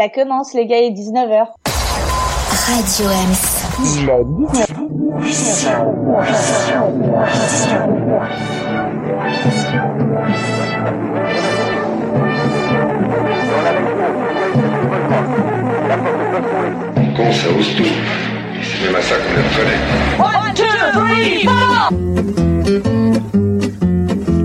Ça commence les gars, il est 19h. Radio M. Il est 19h. Con, ça ose tout? C'est même à ça qu'on les reconnaît.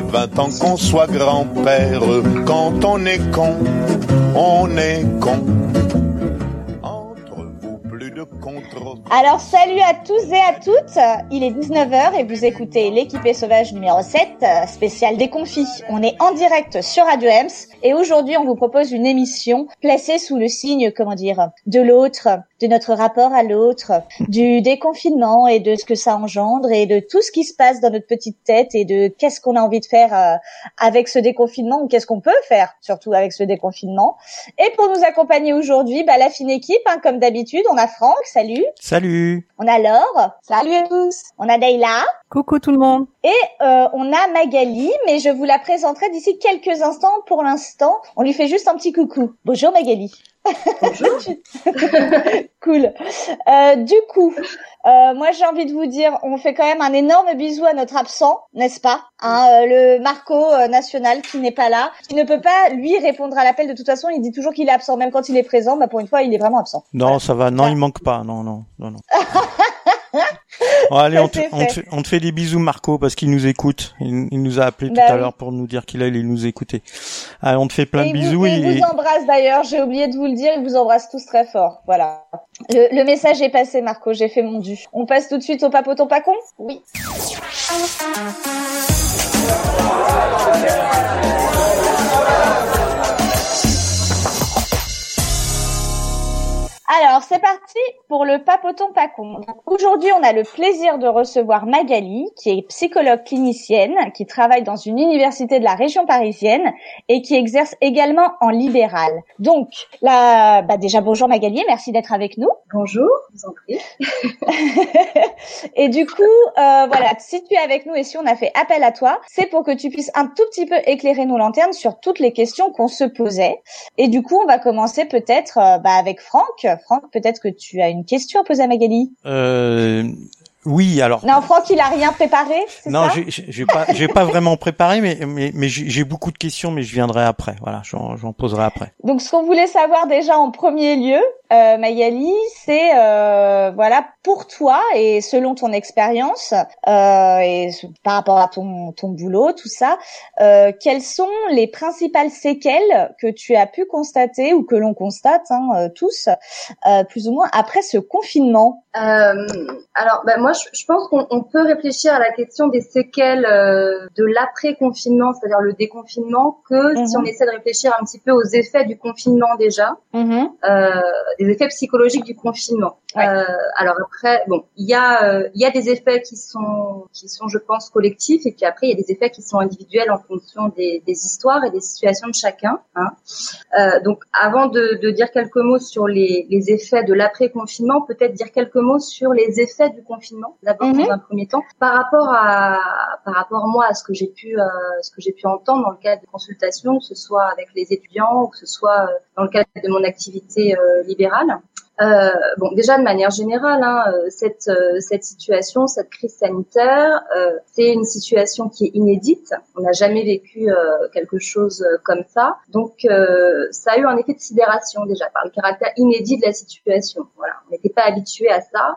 qu'on ait 20 ans, qu'on soit grand-père, quand on est con, on est con. Entre vous, plus de. Alors salut à tous et à toutes, il est 19h et vous écoutez l'équipée sauvage numéro 7, spécial déconfit. On est en direct sur Radio Ems et aujourd'hui on vous propose une émission placée sous le signe, comment dire, de l'autre, de notre rapport à l'autre, du déconfinement et de ce que ça engendre et de tout ce qui se passe dans notre petite tête et de qu'est-ce qu'on a envie de faire euh, avec ce déconfinement ou qu'est-ce qu'on peut faire surtout avec ce déconfinement. Et pour nous accompagner aujourd'hui, bah, la fine équipe, hein, comme d'habitude, on a Franck, salut. Salut. On a Laure. Salut à tous. On a Dayla. Coucou tout le monde. Et euh, on a Magali, mais je vous la présenterai d'ici quelques instants. Pour l'instant, on lui fait juste un petit coucou. Bonjour Magali. Bonjour. cool. Euh, du coup, euh, moi j'ai envie de vous dire, on fait quand même un énorme bisou à notre absent, n'est-ce pas hein, euh, Le Marco euh, national qui n'est pas là, qui ne peut pas lui répondre à l'appel. De toute façon, il dit toujours qu'il est absent, même quand il est présent. Bah pour une fois, il est vraiment absent. Non, voilà. ça va. Non, il manque pas. Non, non, non, non. Bon, allez, on te, on, te, on te, fait des bisous, Marco, parce qu'il nous écoute. Il, il, nous a appelé bah tout à l'heure pour nous dire qu'il allait nous écouter. Allez, on te fait plein et de bisous. Il vous, et... vous embrasse d'ailleurs. J'ai oublié de vous le dire. Il vous embrasse tous très fort. Voilà. Le, le message est passé, Marco. J'ai fait mon dû. On passe tout de suite au papoton pas con? Oui. Alors, c'est parti pour le papoton pas con. Aujourd'hui, on a le plaisir de recevoir Magali, qui est psychologue clinicienne, qui travaille dans une université de la région parisienne et qui exerce également en libéral. Donc, là, bah déjà bonjour Magali, merci d'être avec nous. Bonjour, vous en prie. et du coup, euh, voilà, si tu es avec nous et si on a fait appel à toi, c'est pour que tu puisses un tout petit peu éclairer nos lanternes sur toutes les questions qu'on se posait. Et du coup, on va commencer peut-être euh, bah, avec Franck. Franck, peut-être que tu as une question à poser à Magali. Euh, oui, alors. Non, Franck, il a rien préparé. Non, j'ai pas, j'ai pas vraiment préparé, mais mais, mais j'ai beaucoup de questions, mais je viendrai après. Voilà, j'en poserai après. Donc, ce qu'on voulait savoir déjà en premier lieu, euh, Magali, c'est euh, voilà pour toi et selon ton expérience euh, et par rapport à ton ton boulot, tout ça, euh, quelles sont les principales séquelles que tu as pu constater ou que l'on constate hein, tous, euh, plus ou moins après ce confinement? Alors, ben moi, je, je pense qu'on peut réfléchir à la question des séquelles euh, de l'après-confinement, c'est-à-dire le déconfinement, que Mhm. si on essaie de réfléchir un petit peu aux effets du confinement déjà, Mhm. Des effets psychologiques du confinement. Ouais. Euh, alors après, bon, il y a euh, il y a des effets qui sont qui sont, je pense, collectifs, et puis après il y a des effets qui sont individuels en fonction des, des histoires et des situations de chacun. Hein. Euh, donc, avant de, de dire quelques mots sur les, les effets de l'après-confinement, peut-être dire quelques mots sur les effets du confinement, d'abord Mhm. dans un premier temps, par rapport à par rapport moi à ce que j'ai pu euh, ce que j'ai pu entendre dans le cadre de consultations, que ce soit avec les étudiants ou que ce soit euh, dans le cadre de mon activité euh, libérale. Euh, bon, déjà de manière générale, hein, euh, cette euh, cette situation, cette crise sanitaire, euh, c'est une situation qui est inédite. On n'a jamais vécu euh, quelque chose euh, comme ça, donc ça a eu un effet de sidération déjà par le caractère inédit de la situation. Voilà, on n'était pas habitué à ça.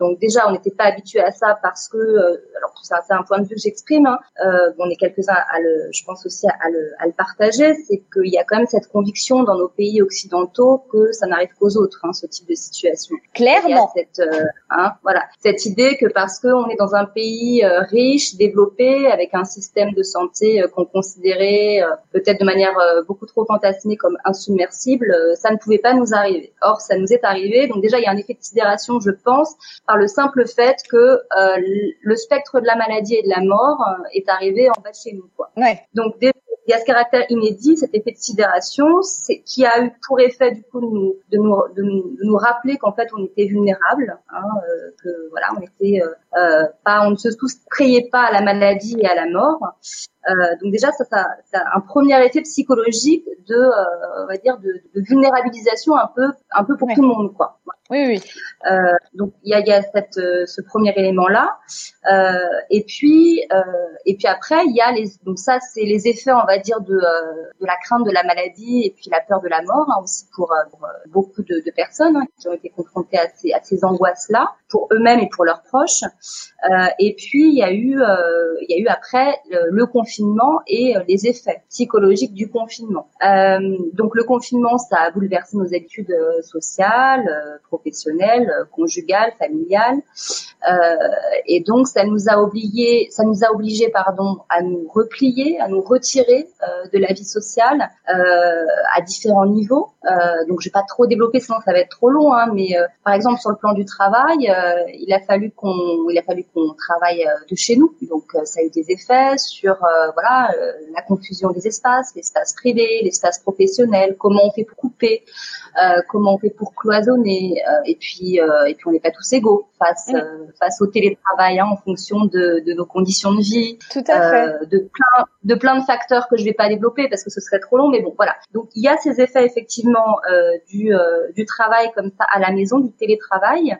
Donc déjà, on n'était pas habitué à ça parce que, alors ça c'est un point de vue que j'exprime. Hein, on est quelques-uns à le, je pense aussi à le, à le partager, c'est qu'il y a quand même cette conviction dans nos pays occidentaux que ça n'arrive aux autres, hein, ce type de situation. Clairement. cette, euh, hein, voilà, cette idée que parce qu'on est dans un pays euh, riche, développé, avec un système de santé euh, qu'on considérait peut-être de manière beaucoup trop fantasmée comme insubmersible, ça ne pouvait pas nous arriver. Or, ça nous est arrivé. Donc déjà, il y a un effet de sidération, je pense, par le simple fait que le spectre de la maladie et de la mort est arrivé en bas de chez nous. Quoi. Ouais. Donc il y a ce caractère inédit, cet effet de sidération, c'est qui a eu pour effet du coup de nous de nous, de nous, rappeler qu'en fait on était vulnérable, hein, euh, que voilà on était euh, euh, pas, on ne se soustrayait pas à la maladie et à la mort. Euh, donc déjà ça, ça, ça, a un premier effet psychologique de, euh, on va dire de, de, vulnérabilisation un peu, un peu pour tout le monde quoi. Oui, oui. Euh, donc il y a, y a cette, euh, ce premier élément là, euh, et puis euh, et puis après il y a les donc ça c'est les effets on va dire de, de la crainte de la maladie et puis la peur de la mort hein, aussi pour, pour, beaucoup de, de personnes hein, qui ont été confrontées à ces, à ces angoisses là pour eux-mêmes et pour leurs proches. et puis il y a eu il y a eu après le confinement et les effets psychologiques du confinement. donc le confinement ça a bouleversé nos habitudes sociales professionnelle, euh, conjugale, familiale. Euh, et donc ça nous a obligé, ça nous a obligé pardon à nous replier, à nous retirer euh, de la vie sociale à différents niveaux. donc je vais pas trop développer sinon ça va être trop long. Hein, mais par exemple sur le plan du travail, il a fallu qu'on, il a fallu qu'on travaille de chez nous. Donc ça a eu des effets sur voilà la confusion des espaces, l'espace privé, l'espace professionnel, comment on fait pour couper, comment on fait pour cloisonner, et puis euh, et puis on n'est pas tous égaux face mm. euh, face au télétravail hein, en fonction de, de, nos conditions de vie, Tout à fait. de plein de plein de facteurs que je vais pas développer parce que ce serait trop long, mais bon voilà. Donc il y a ces effets effectivement du du travail comme ça à la maison, du télétravail,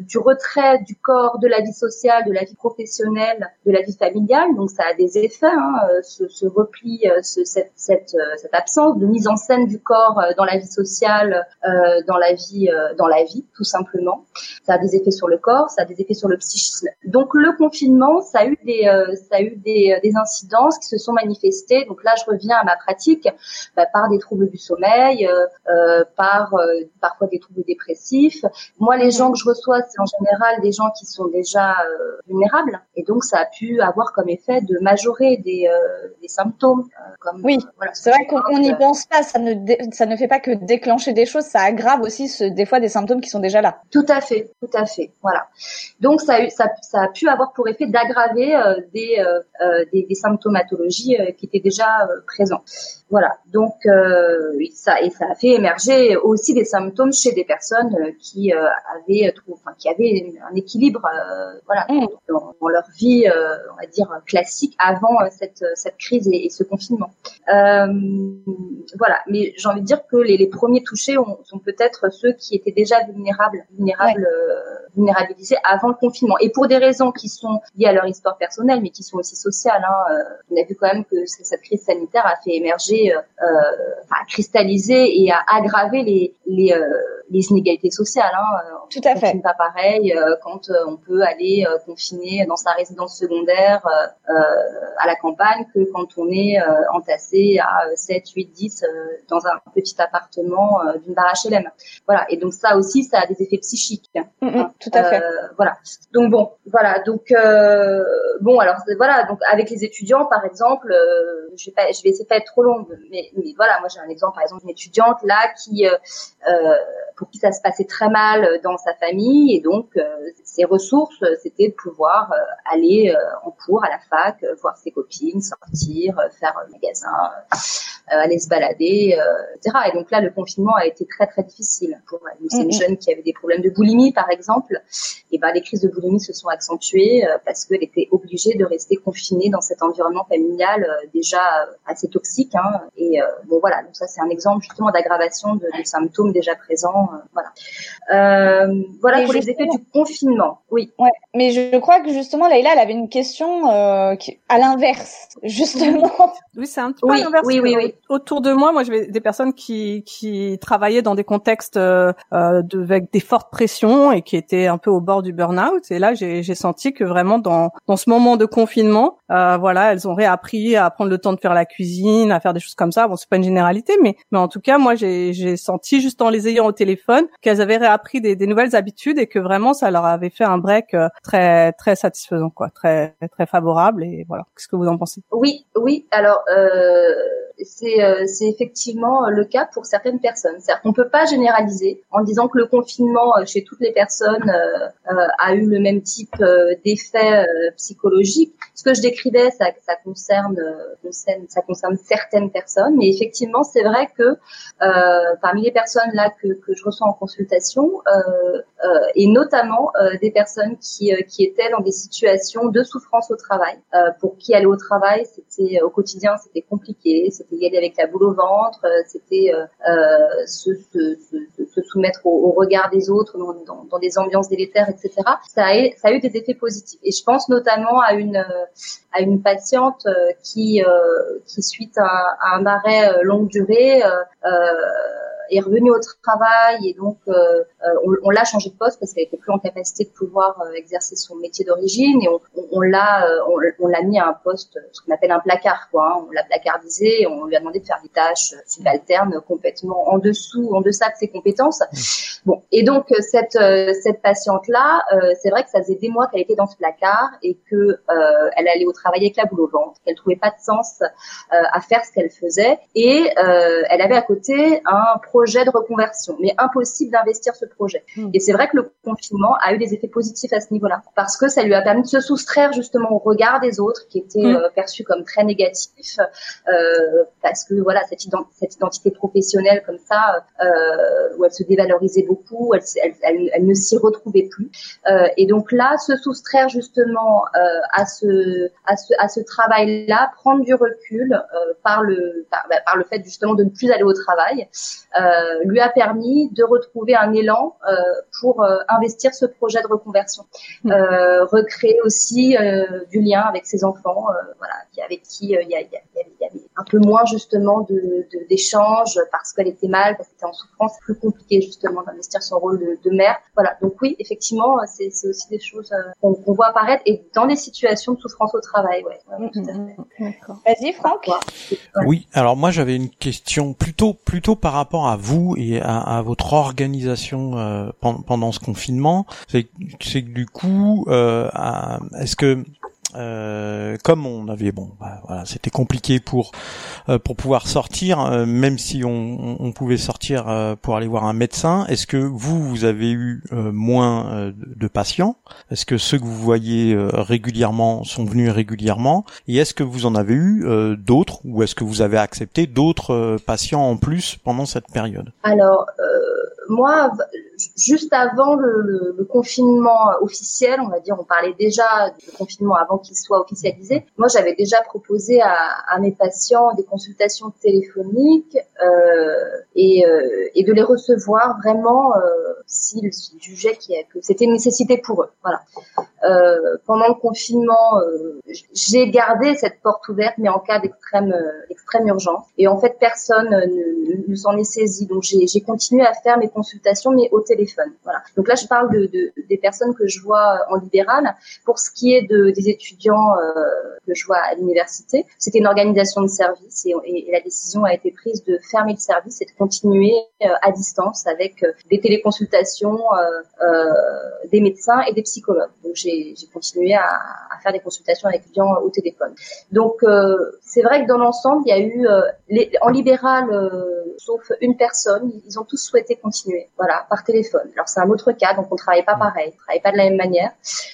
du retrait du corps de la vie sociale, de la vie professionnelle, de la vie familiale. Donc ça a des effets, hein, ce, ce repli, ce, cette, cette, cette absence de mise en scène du corps dans la vie sociale, dans la vie, euh, dans la vie, tout simplement. Ça a des effets sur le corps, ça a des effets sur le psychisme. Donc le confinement, ça a eu des, euh, ça a eu des, euh, des, incidences qui se sont manifestées. Donc là, je reviens à ma pratique bah, par des troubles du sommeil, euh, par parfois des troubles dépressifs. Moi, les gens que je reçois, c'est en général des gens qui sont déjà vulnérables, et donc ça a pu avoir comme effet de majorer des, des symptômes. comme, oui, voilà, c'est vrai qu'on n'y pense pas. Ça ne, ça ne fait pas que déclencher des choses, ça aggrave aussi des fois des symptômes qui sont déjà là. Tout à fait, tout à fait. Voilà. Donc ça a, eu, ça, ça a pu avoir pour effet d'aggraver euh, des, euh, euh, des, des, symptomatologies qui étaient déjà présents. Voilà. Donc ça et ça a fait émerger aussi des symptômes chez des personnes qui avaient enfin, qui avaient un équilibre voilà mmh. dans, leur vie on va dire classique avant cette cette crise et, ce confinement. voilà. Mais j'ai envie de dire que les, les premiers touchés ont, sont peut-être ceux qui étaient déjà vulnérables, vulnérables, euh, vulnérabilisés avant le confinement. Et pour des raisons qui sont liées à leur histoire personnelle, mais qui sont aussi sociales. Hein, euh, on a vu quand même que cette crise sanitaire a fait émerger, euh, enfin, cristalliser et a aggravé les les, les inégalités sociales. Hein. Tout à fait. Pas pareil quand on peut aller confiner dans sa résidence secondaire à la campagne que quand on est entassé à 7, 8, 10 dans un petit appartement d'une barre HLM. Voilà. Et donc ça aussi, ça a des effets psychiques. Mm, mm, tout à fait. Euh, voilà. Donc bon, voilà. Donc euh, bon, alors voilà. Donc avec les étudiants, par exemple, euh, je vais pas, je vais essayer de pas être trop longue, mais, mais voilà, moi j'ai un exemple, par exemple, d'une étudiante là qui, euh, euh pour qui ça se passait très mal dans sa famille, et donc ses ressources, c'était de pouvoir aller en cours à la fac, voir ses copines, sortir, faire un magasin, aller se balader, etc. Et donc là, le confinement a été très très difficile pour elle. C'est une jeune qui avait des problèmes de boulimie par exemple, et ben les crises de boulimie se sont accentuées euh, parce qu'elle était obligée de rester confinée dans cet environnement familial euh, déjà euh, assez toxique. Hein. Et bon voilà, donc ça c'est un exemple justement d'aggravation de, symptômes déjà présents. voilà. voilà pour les effets du confinement. Oui. Ouais, mais je crois que justement Leïla, elle avait une question à l'inverse, justement. Oui, c'est un petit peu oui, l'inverse. Oui, oui, oui. Autour de moi, moi, j'avais des personnes qui qui travaillaient dans des contextes euh, de, avec des fortes pressions et qui étaient un peu au bord du burn-out. Et là, j'ai senti que vraiment dans dans ce moment de confinement, euh, voilà, elles ont réappris à prendre le temps de faire la cuisine, à faire des choses comme ça. Bon, c'est pas une généralité, mais mais en tout cas, moi, j'ai j'ai senti juste en les ayant au téléphone qu'elles avaient réappris des, des nouvelles habitudes et que vraiment ça leur avait fait un break euh, très très satisfaisant, quoi, très très favorable. Et voilà, qu'est-ce que vous en pensez? Oui, oui. Alors. Euh c'est euh, c'est effectivement le cas pour certaines personnes. C'est-à-dire qu'on peut pas généraliser en disant que le confinement euh, chez toutes les personnes euh, a eu le même type d'effet psychologique. Ce que je décrivais, ça, ça concerne, ça concerne certaines personnes, mais effectivement, c'est vrai que parmi les personnes là que, que je reçois en consultation, et notamment des personnes qui, qui étaient dans des situations de souffrance au travail, pour qui aller au travail, c'était au quotidien, c'était compliqué, y aller avec la boule au ventre, euh, c'était euh, euh, se, se, se, se, soumettre au, regard des autres dans, dans, dans, des ambiances délétères, etc. Ça a, ça a eu des effets positifs. Et je pense notamment à une à une patiente qui qui suite à, à un arrêt longue durée euh, est revenue au travail et donc euh, euh, on, on l'a changé de poste parce qu'elle était plus en capacité de pouvoir euh, exercer son métier d'origine et on, on, l'a on, l'a mis à un poste ce qu'on appelle un placard quoi. Hein. On l'a placardisé et on lui a demandé de faire des tâches subalternes complètement en dessous, en deçà de ses compétences. Bon et donc cette cette patiente là, c'est vrai que ça faisait des mois qu'elle était dans ce placard et que elle allait au travail avec la boule au ventre, qu'elle trouvait pas de sens à faire ce qu'elle faisait et elle avait à côté un projet de reconversion, mais impossible d'investir ce projet. Hmm. Et c'est vrai que le confinement a eu des effets positifs à ce niveau-là, parce que ça lui a permis de se soustraire justement au regard des autres, qui était hmm. euh, perçu comme très négatif, euh, parce que voilà cette, cette, identité professionnelle comme ça, euh, où elle se dévalorisait beaucoup, elle, elle, elle, ne s'y retrouvait plus. Et donc là, se soustraire justement à ce à ce à ce travail-là, prendre du recul par le par, bah, par, le fait justement de ne plus aller au travail. Euh, lui a permis de retrouver un élan euh, pour euh, investir ce projet de reconversion, mmh. recréer aussi du lien avec ses enfants, voilà, avec qui il y, a, y, avait un peu moins justement de d'échanges parce qu'elle était mal, parce qu'elle était en souffrance, plus compliqué justement d'investir son rôle de, de, mère. Voilà, donc oui, effectivement, c'est aussi des choses qu'on voit apparaître et dans des situations de souffrance au travail, ouais. Mmh, Vas-y, Franck. Oui, alors moi j'avais une question plutôt plutôt par rapport à vous et à, à votre organisation euh, pendant, ce confinement, c'est que du coup, euh, est-ce que euh, comme on avait bon, bah, voilà, c'était compliqué pour euh, pour pouvoir sortir, euh, même si on, on pouvait sortir pour aller voir un médecin. Est-ce que vous vous avez eu moins de patients? Est-ce que ceux que vous voyez régulièrement sont venus régulièrement? Et est-ce que vous en avez eu d'autres ou est-ce que vous avez accepté d'autres patients en plus pendant cette période? Alors moi, juste avant le, le, confinement officiel, on va dire, on parlait déjà du confinement avant qu'il soit officialisé. Moi, j'avais déjà proposé à, à, mes patients des consultations téléphoniques euh, et, euh, et, de les recevoir vraiment euh, s'ils jugeaient que c'était une nécessité pour eux. Voilà. Euh, pendant le confinement, euh, j'ai gardé cette porte ouverte, mais en cas d'extrême extrême urgence. Et en fait, personne ne, s'en est saisi. Donc, j'ai continué à faire mes consultations, mais téléphone. Voilà. Donc là, je parle de, de, des personnes que je vois en libéral. Pour ce qui est de, des étudiants euh, que je vois à l'université, c'était une organisation de service et, et, la décision a été prise de fermer le service et de continuer euh, à distance avec euh, des téléconsultations, des médecins et des psychologues. Donc j'ai continué à, à, faire des consultations avec les étudiants au téléphone. Donc c'est vrai que dans l'ensemble, il y a eu les, en libéral, sauf une personne, ils ont tous souhaité continuer. Voilà, par téléphone. Alors c'est un autre cas, donc on travaille pas pareil, on travaille pas de la même manière.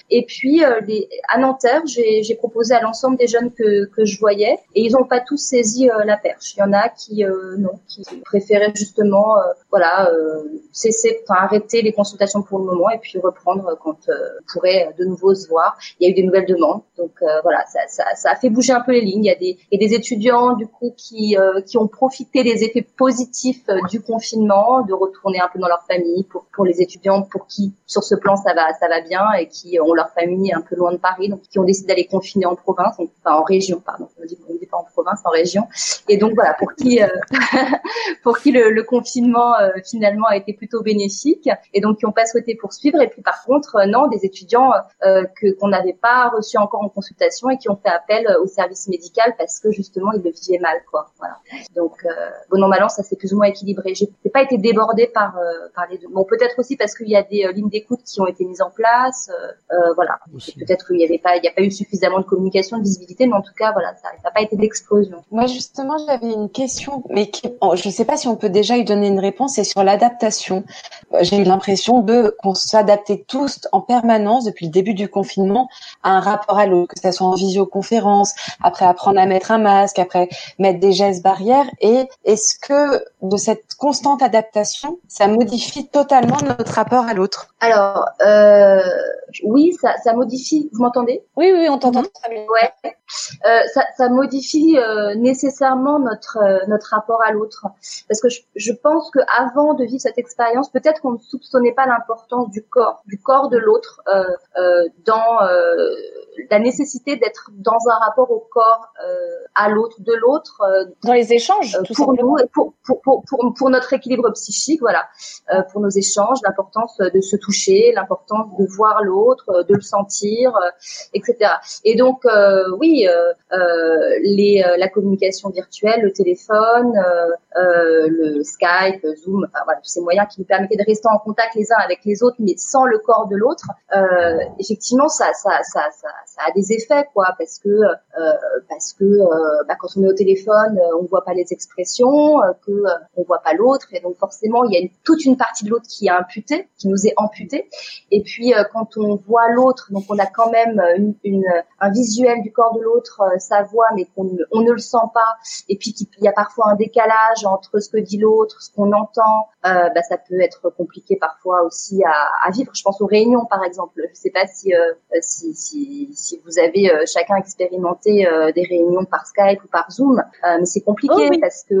Et puis euh, les, à Nanterre, j'ai proposé à l'ensemble des jeunes que, que je voyais, et ils n'ont pas tous saisi euh, la perche. Il y en a qui euh, non, qui préféraient justement, voilà, cesser, enfin arrêter les consultations pour le moment et puis reprendre quand on pourrait de nouveau se voir. Il y a eu des nouvelles demandes, donc voilà, ça, ça, ça, a fait bouger un peu les lignes. Il y a des, et des étudiants du coup qui qui ont profité des effets positifs du confinement, de retourner un peu dans leur famille, pour, pour les étudiants pour qui sur ce plan ça va ça va bien et qui ont leur famille un peu loin de Paris, donc qui ont décidé d'aller confiner en province, enfin en région pardon, on dit, on dit pas en province, en région. Et donc voilà, pour qui, pour qui le, le confinement finalement a été plutôt bénéfique, et donc qui n'ont pas souhaité poursuivre. Et puis par contre, non, des étudiants que qu'on n'avait pas reçus encore en consultation et qui ont fait appel au service médical parce que justement ils le vivaient mal, quoi. Voilà. Donc bon an mal ça s'est plus ou moins équilibré. J'ai pas été débordée par par les deux. Bon, peut-être aussi parce qu'il y a des lignes d'écoute qui ont été mises en place. voilà. Peut-être qu'il n'y avait pas, il n'y a pas eu suffisamment de communication, de visibilité, mais en tout cas, voilà, ça n'a pas été d'explosion. Moi, justement, j'avais une question, mais qui, je ne sais pas si on peut déjà y donner une réponse, c'est sur l'adaptation. Euh, j'ai eu l'impression de qu'on s'adaptait tous en permanence depuis le début du confinement à un rapport à l'autre, que ce soit en visioconférence, après apprendre à mettre un masque, après mettre des gestes barrières. Et est-ce que de cette constante adaptation, ça modifie totalement notre rapport à l'autre? Alors, euh, oui, ça, ça modifie. Vous m'entendez? Oui, oui, on t'entend très bien. Ouais. Euh, ça, ça, modifie euh, nécessairement notre euh, notre rapport à l'autre, parce que je, je pense que avant de vivre cette expérience, peut-être qu'on ne soupçonnait pas l'importance du corps, du corps de l'autre euh, dans la nécessité d'être dans un rapport au corps à l'autre, de l'autre. dans les échanges, tout pour nous, pour, pour, pour, pour, pour notre équilibre psychique, voilà, pour nos échanges, l'importance de se toucher, l'importance de voir l'autre, de le sentir, etc. Et donc, oui, euh, euh, les, euh, la communication virtuelle, le téléphone, le Skype, Zoom, enfin, voilà, tous ces moyens qui nous permettaient de rester en contact les uns avec les autres, mais sans le corps de l'autre. effectivement, ça, ça, ça, ça, ça, a des effets, quoi, parce que parce que bah, quand on est au téléphone, on voit pas les expressions, que on voit pas l'autre, et donc forcément, il y a toute une partie de l'autre qui est imputée, qui nous est amputée. Et puis quand on voit l'autre, donc on a quand même une, une, un visuel du corps de l'autre euh, sa voix, mais qu'on on ne le sent pas, et puis qu'il y a parfois un décalage entre ce que dit l'autre, ce qu'on entend, euh, bah, ça peut être compliqué parfois aussi à, à, vivre. Je pense aux réunions, par exemple. Je sais pas si, euh, si, si, si, vous avez euh, chacun expérimenté euh, des réunions par Skype ou par Zoom, mais c'est compliqué oh parce que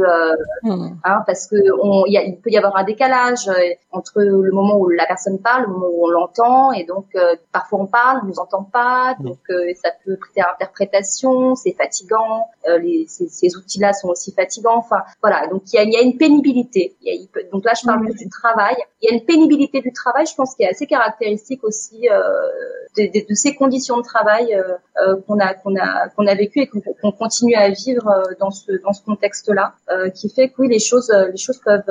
hmm. hein, parce que on, y a, il peut y avoir un décalage entre le moment où la personne parle, le moment où on l'entend, et donc parfois on parle, on nous entend pas, hmm. donc ça peut prêter à interprétation, c'est fatigant. les, ces, ces outils-là sont aussi fatigants. Enfin voilà, donc il y a, y a, une pénibilité. Il y a, il peut, donc là je parle du travail. Il y a une pénibilité du travail, je pense, qui est assez caractéristique aussi euh, de, de, de, ces conditions de travail euh, euh qu'on a qu'on a qu'on a vécu et qu'on continue à vivre euh, dans ce dans ce contexte-là, euh, qui fait que oui les choses les choses peuvent,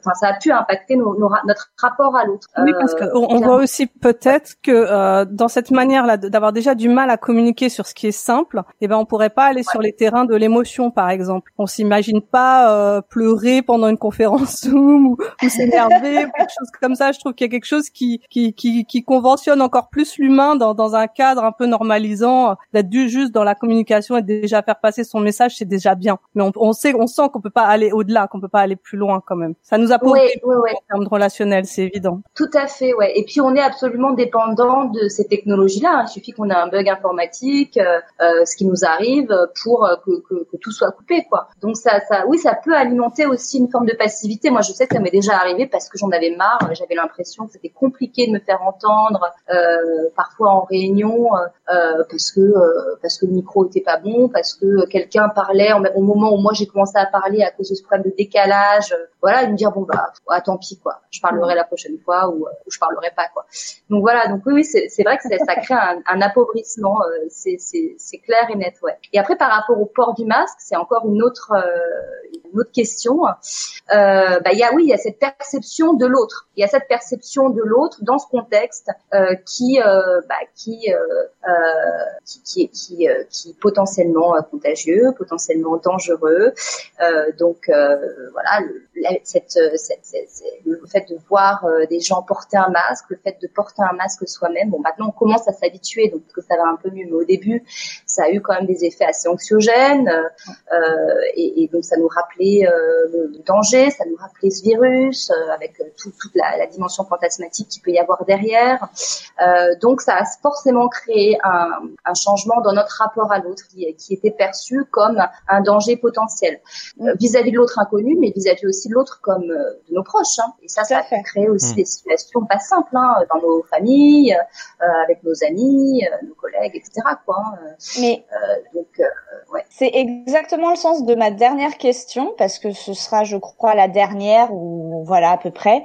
enfin ça a pu impacter nos, nos, notre rapport à l'autre. Oui, parce qu'on on voit aussi peut-être que dans cette manière-là d'avoir déjà du mal à communiquer sur ce qui est simple, eh ben on pourrait pas aller sur les terrains de l'émotion, par exemple. On s'imagine pas pleurer pendant une conférence Zoom ou, ou s'énerver ou quelque chose comme ça. Je trouve qu'il y a quelque chose qui qui qui, qui conventionne encore plus l'humain dans dans un cadre un peu normalisant, d'être juste dans la communication et déjà faire passer son message, c'est déjà bien. Mais on, on sait, on sent qu'on peut pas aller au-delà, qu'on peut pas aller plus loin quand même. Ça nous a posé ouais, ouais, en termes de relationnel, c'est évident. Tout à fait, ouais. Et puis on est absolument dépendant de ces technologies-là. Il suffit qu'on ait un bug informatique, euh, euh ce qui nous arrive, pour euh, que, que, que, tout soit coupé, quoi. Donc ça, ça, oui, ça peut alimenter aussi une forme de passivité. Moi, je sais que ça m'est déjà arrivé parce que j'en avais marre. J'avais l'impression que c'était compliqué de me faire entendre, euh, parfois en réunion, euh, parce que euh, parce que le micro était pas bon, parce que quelqu'un parlait au moment où moi j'ai commencé à parler à cause de ce problème de décalage. voilà, et me dire bon bah ah, tant pis quoi, je parlerai la prochaine fois ou, ou je parlerai pas quoi. Donc voilà, donc oui, oui c'est vrai que ça, crée un, un appauvrissement, c'est c'est clair et net ouais. Et après par rapport au port du masque, c'est encore une autre une autre question. Euh, bah il y a oui, il y a cette perception de l'autre. Il y a cette perception de l'autre dans ce contexte euh, qui, euh, bah, qui, euh, euh, qui, qui, euh, potentiellement contagieux, potentiellement dangereux. donc voilà, le, fait de voir des gens porter un masque, le fait de porter un masque soi-même. Bon, maintenant on commence à s'habituer, donc que ça va un peu mieux. Mais au début, ça a eu quand même des effets assez anxiogènes, et, donc ça nous rappelait le danger, ça nous rappelait ce virus avec tout, toute la, la, dimension fantasmatique qui peut y avoir derrière. Euh, donc ça a forcément créé un, un, changement dans notre rapport à l'autre qui, qui, était perçu comme un danger potentiel euh, vis-à-vis de l'autre inconnu, mais vis-à-vis aussi de l'autre comme euh, de nos proches. Hein. Et ça, ça a créé aussi mmh. des situations pas simples hein, dans nos familles, euh, avec nos amis, nos collègues, etc. Quoi, hein. Mais donc, ouais. c'est exactement le sens de ma dernière question parce que ce sera, je crois, la dernière ou voilà à peu près.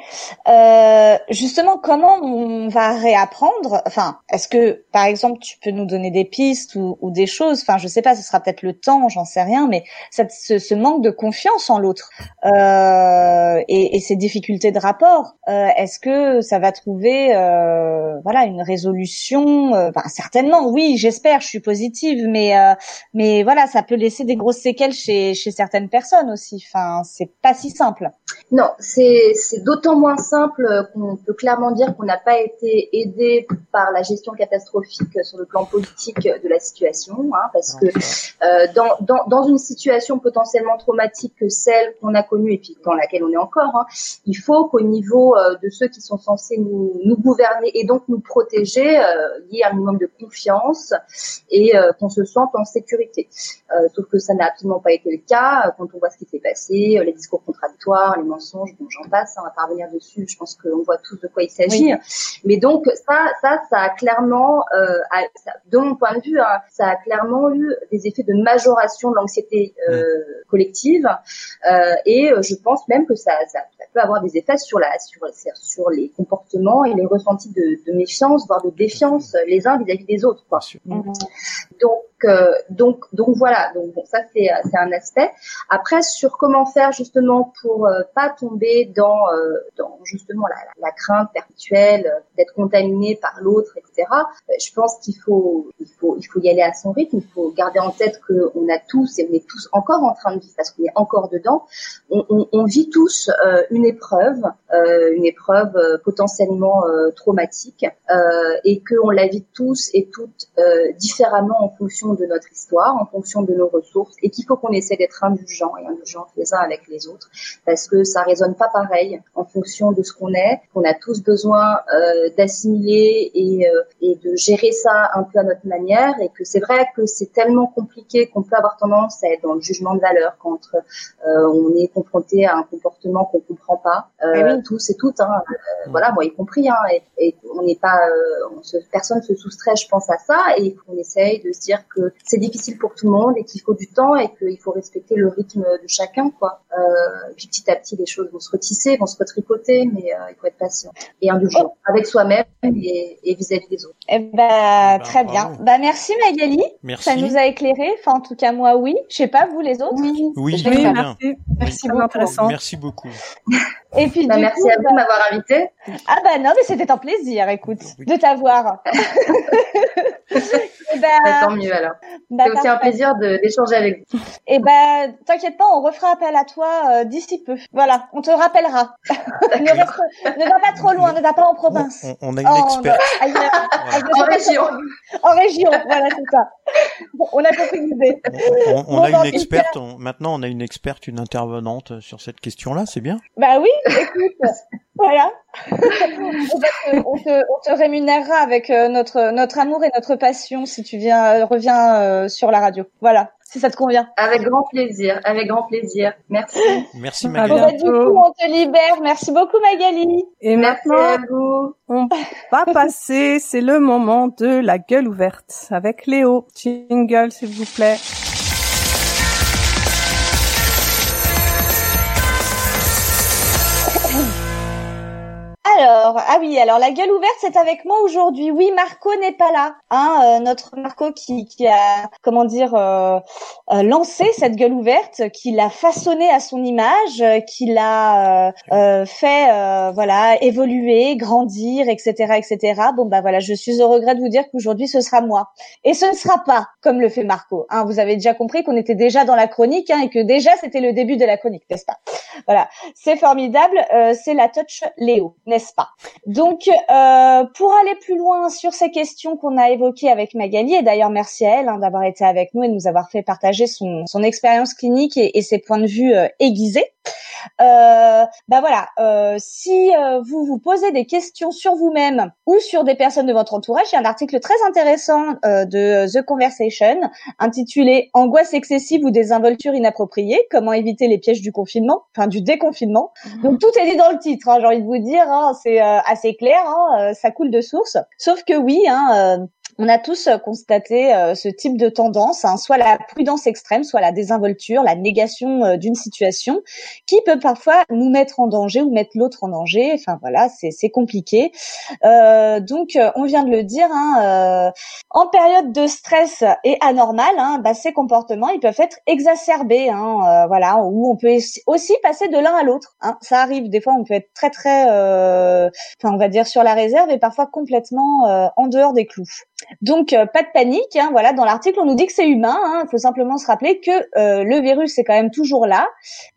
justement, comment on va réapprendre Enfin, est-ce que, par exemple, tu peux nous donner des pistes ou, ou des choses Enfin, je sais pas, ce sera peut-être le temps, j'en sais rien, mais cette, ce, ce, manque de confiance en l'autre euh, et, et, ces difficultés de rapport, euh, est-ce que ça va trouver, euh, voilà, une résolution? Enfin, Certainement, oui, j'espère. Je suis positive, mais euh, mais voilà, ça peut laisser des grosses séquelles chez chez certaines personnes aussi. Enfin, c'est pas si simple. Non, c'est c'est d'autant moins simple qu'on peut clairement dire qu'on n'a pas été aidé par la gestion catastrophique sur le plan politique de la situation, hein, parce que euh, dans, dans, dans, une situation potentiellement traumatique que celle qu'on a connue et puis dans laquelle on est encore, hein, il faut qu'au niveau euh, de ceux qui sont censés nous, nous gouverner et donc nous protéger, euh, il y ait un minimum de confiance et euh, qu'on se sente en sécurité. Euh, sauf que ça n'a absolument pas été le cas quand on voit ce qui s'est passé, les discours contradictoires, les mensonges, bon j'en passe, hein, on va pas revenir dessus, je pense qu'on voit tous de quoi il s'agit. Mais donc ça, ça, ça a clairement, euh, de mon point de vue, hein, ça a clairement eu des effets de majoration de l'anxiété euh, collective. Euh, et euh, je pense même que ça, ça, ça, peut avoir des effets sur la, sur, sur les comportements et les ressentis de, de méfiance, voire de défiance les uns vis-à-vis des autres. Quoi. Donc euh, donc, donc voilà. Donc bon, ça c'est un aspect. Après, sur comment faire justement pour euh, pas tomber dans euh, dans justement la, la, crainte perpétuelle d'être contaminé par l'autre, etc. Je pense qu'il faut il faut il faut y aller à son rythme. Il faut garder en tête que on a tous et on est tous encore en train de parce qu'on est encore dedans. On, vit tous une épreuve, une épreuve potentiellement traumatique et que on la vit tous et toutes différemment en fonction de notre histoire, en fonction de nos ressources, et qu'il faut qu'on essaie d'être indulgent et indulgent les uns avec les autres, parce que ça résonne pas pareil en fonction de ce qu'on est, qu'on a tous besoin euh, d'assimiler euh, et de gérer ça un peu à notre manière, et que c'est vrai que c'est tellement compliqué qu'on peut avoir tendance à être dans le jugement de valeur quand euh, on est confronté à un comportement qu'on comprend pas, euh, eh tous et toutes, hein, euh, voilà, moi y compris, hein, et, et on n'est pas, euh, on se, personne se soustrait, je pense à ça, et on essaye de se dire que c'est difficile pour tout le monde et qu'il faut du temps et qu'il faut respecter le rythme de chacun, quoi. Euh, puis petit à petit, les choses vont se retisser, vont se retricoter, mais euh, il faut être patient et indulgent avec soi-même et, vis-à-vis des autres. Eh ben, bah, très bien. Bah, merci Magali. Merci. Ça nous a éclairé. Enfin, en tout cas, moi, oui. Je sais pas, vous, les autres? Oui, oui, merci. Merci beaucoup. Merci beaucoup. Et puis, bah, du merci coup, à vous de m'avoir invité. Ah bah non, mais c'était un plaisir, écoute, Oui. de t'avoir. Eh ben, Bah, tant mieux alors. bah, C'est aussi un plaisir d'échanger avec vous. Eh ben, t'inquiète pas, on refera appel à toi euh, d'ici peu. Voilà, on te rappellera. ne, reste- ne va pas trop loin, ne va pas en province. on- on a une experte. ailleurs, ailleurs, En région. En région, voilà, c'est ça. Bon, on a compris l'idée. On, on- on Bon, a une experte. on- maintenant, on a une experte, une intervenante sur cette question-là. C'est bien. Bah oui, écoute, voilà. on, va te, on, te, on te rémunérera avec euh, notre notre amour et notre passion si tu viens euh, reviens euh, sur la radio. Voilà, si ça te convient. Avec grand plaisir, avec grand plaisir. Merci. Merci Bon, Magali. bah, du bientôt. coup, on te libère. Merci beaucoup Magali. Et Merci maintenant, à vous. on va passer, c'est le moment de la gueule ouverte avec Léo. Jingle, s'il vous plaît. Alors, ah oui, alors la gueule ouverte, c'est avec moi aujourd'hui. Oui, Marco n'est pas là. Hein, euh, notre Marco qui, qui a, comment dire, euh, euh, lancé cette gueule ouverte, qui l'a façonnée à son image, euh, qui l'a euh, euh, fait, voilà, évoluer, grandir, etc., etc. Bon bah voilà, je suis au regret de vous dire qu'aujourd'hui ce sera moi. Et ce ne sera pas comme le fait Marco. Hein, vous avez déjà compris qu'on était déjà dans la chronique hein, et que déjà c'était le début de la chronique, n'est-ce pas? Voilà, c'est formidable. c'est la touch Léo, n'est-ce pas? Donc, euh, pour aller plus loin sur ces questions qu'on a évoquées avec Magali, et d'ailleurs merci à elle hein, d'avoir été avec nous et de nous avoir fait partager son, expérience clinique et, et ses points de vue euh, aiguisés. Euh, bah voilà, euh, si euh, vous vous posez des questions sur vous-même ou sur des personnes de votre entourage, il y a un article très intéressant euh, de The Conversation intitulé Angoisse excessive ou désinvolture inappropriée, comment éviter les pièges du confinement, enfin du déconfinement. Donc tout est dit dans le titre, hein, j'ai envie de vous dire, hein, c'est assez clair, hein, ça coule de source. Sauf que oui, hein, on a tous euh, constaté euh, ce type de tendance, hein, soit la prudence extrême, soit la désinvolture, la négation euh, d'une situation, qui peut parfois nous mettre en danger ou mettre l'autre en danger. Enfin voilà, c'est compliqué. donc on vient de le dire, hein, en période de stress et anormal, hein, bah, ces comportements ils peuvent être exacerbés, hein, voilà, ou on peut aussi passer de l'un à l'autre. Ça arrive des fois, on peut être très très, enfin on va dire sur la réserve et parfois complètement en dehors des clous. Donc euh, pas de panique, hein, voilà. Dans l'article, on nous dit que c'est humain. Il hein, faut simplement se rappeler que euh, le virus est quand même toujours là,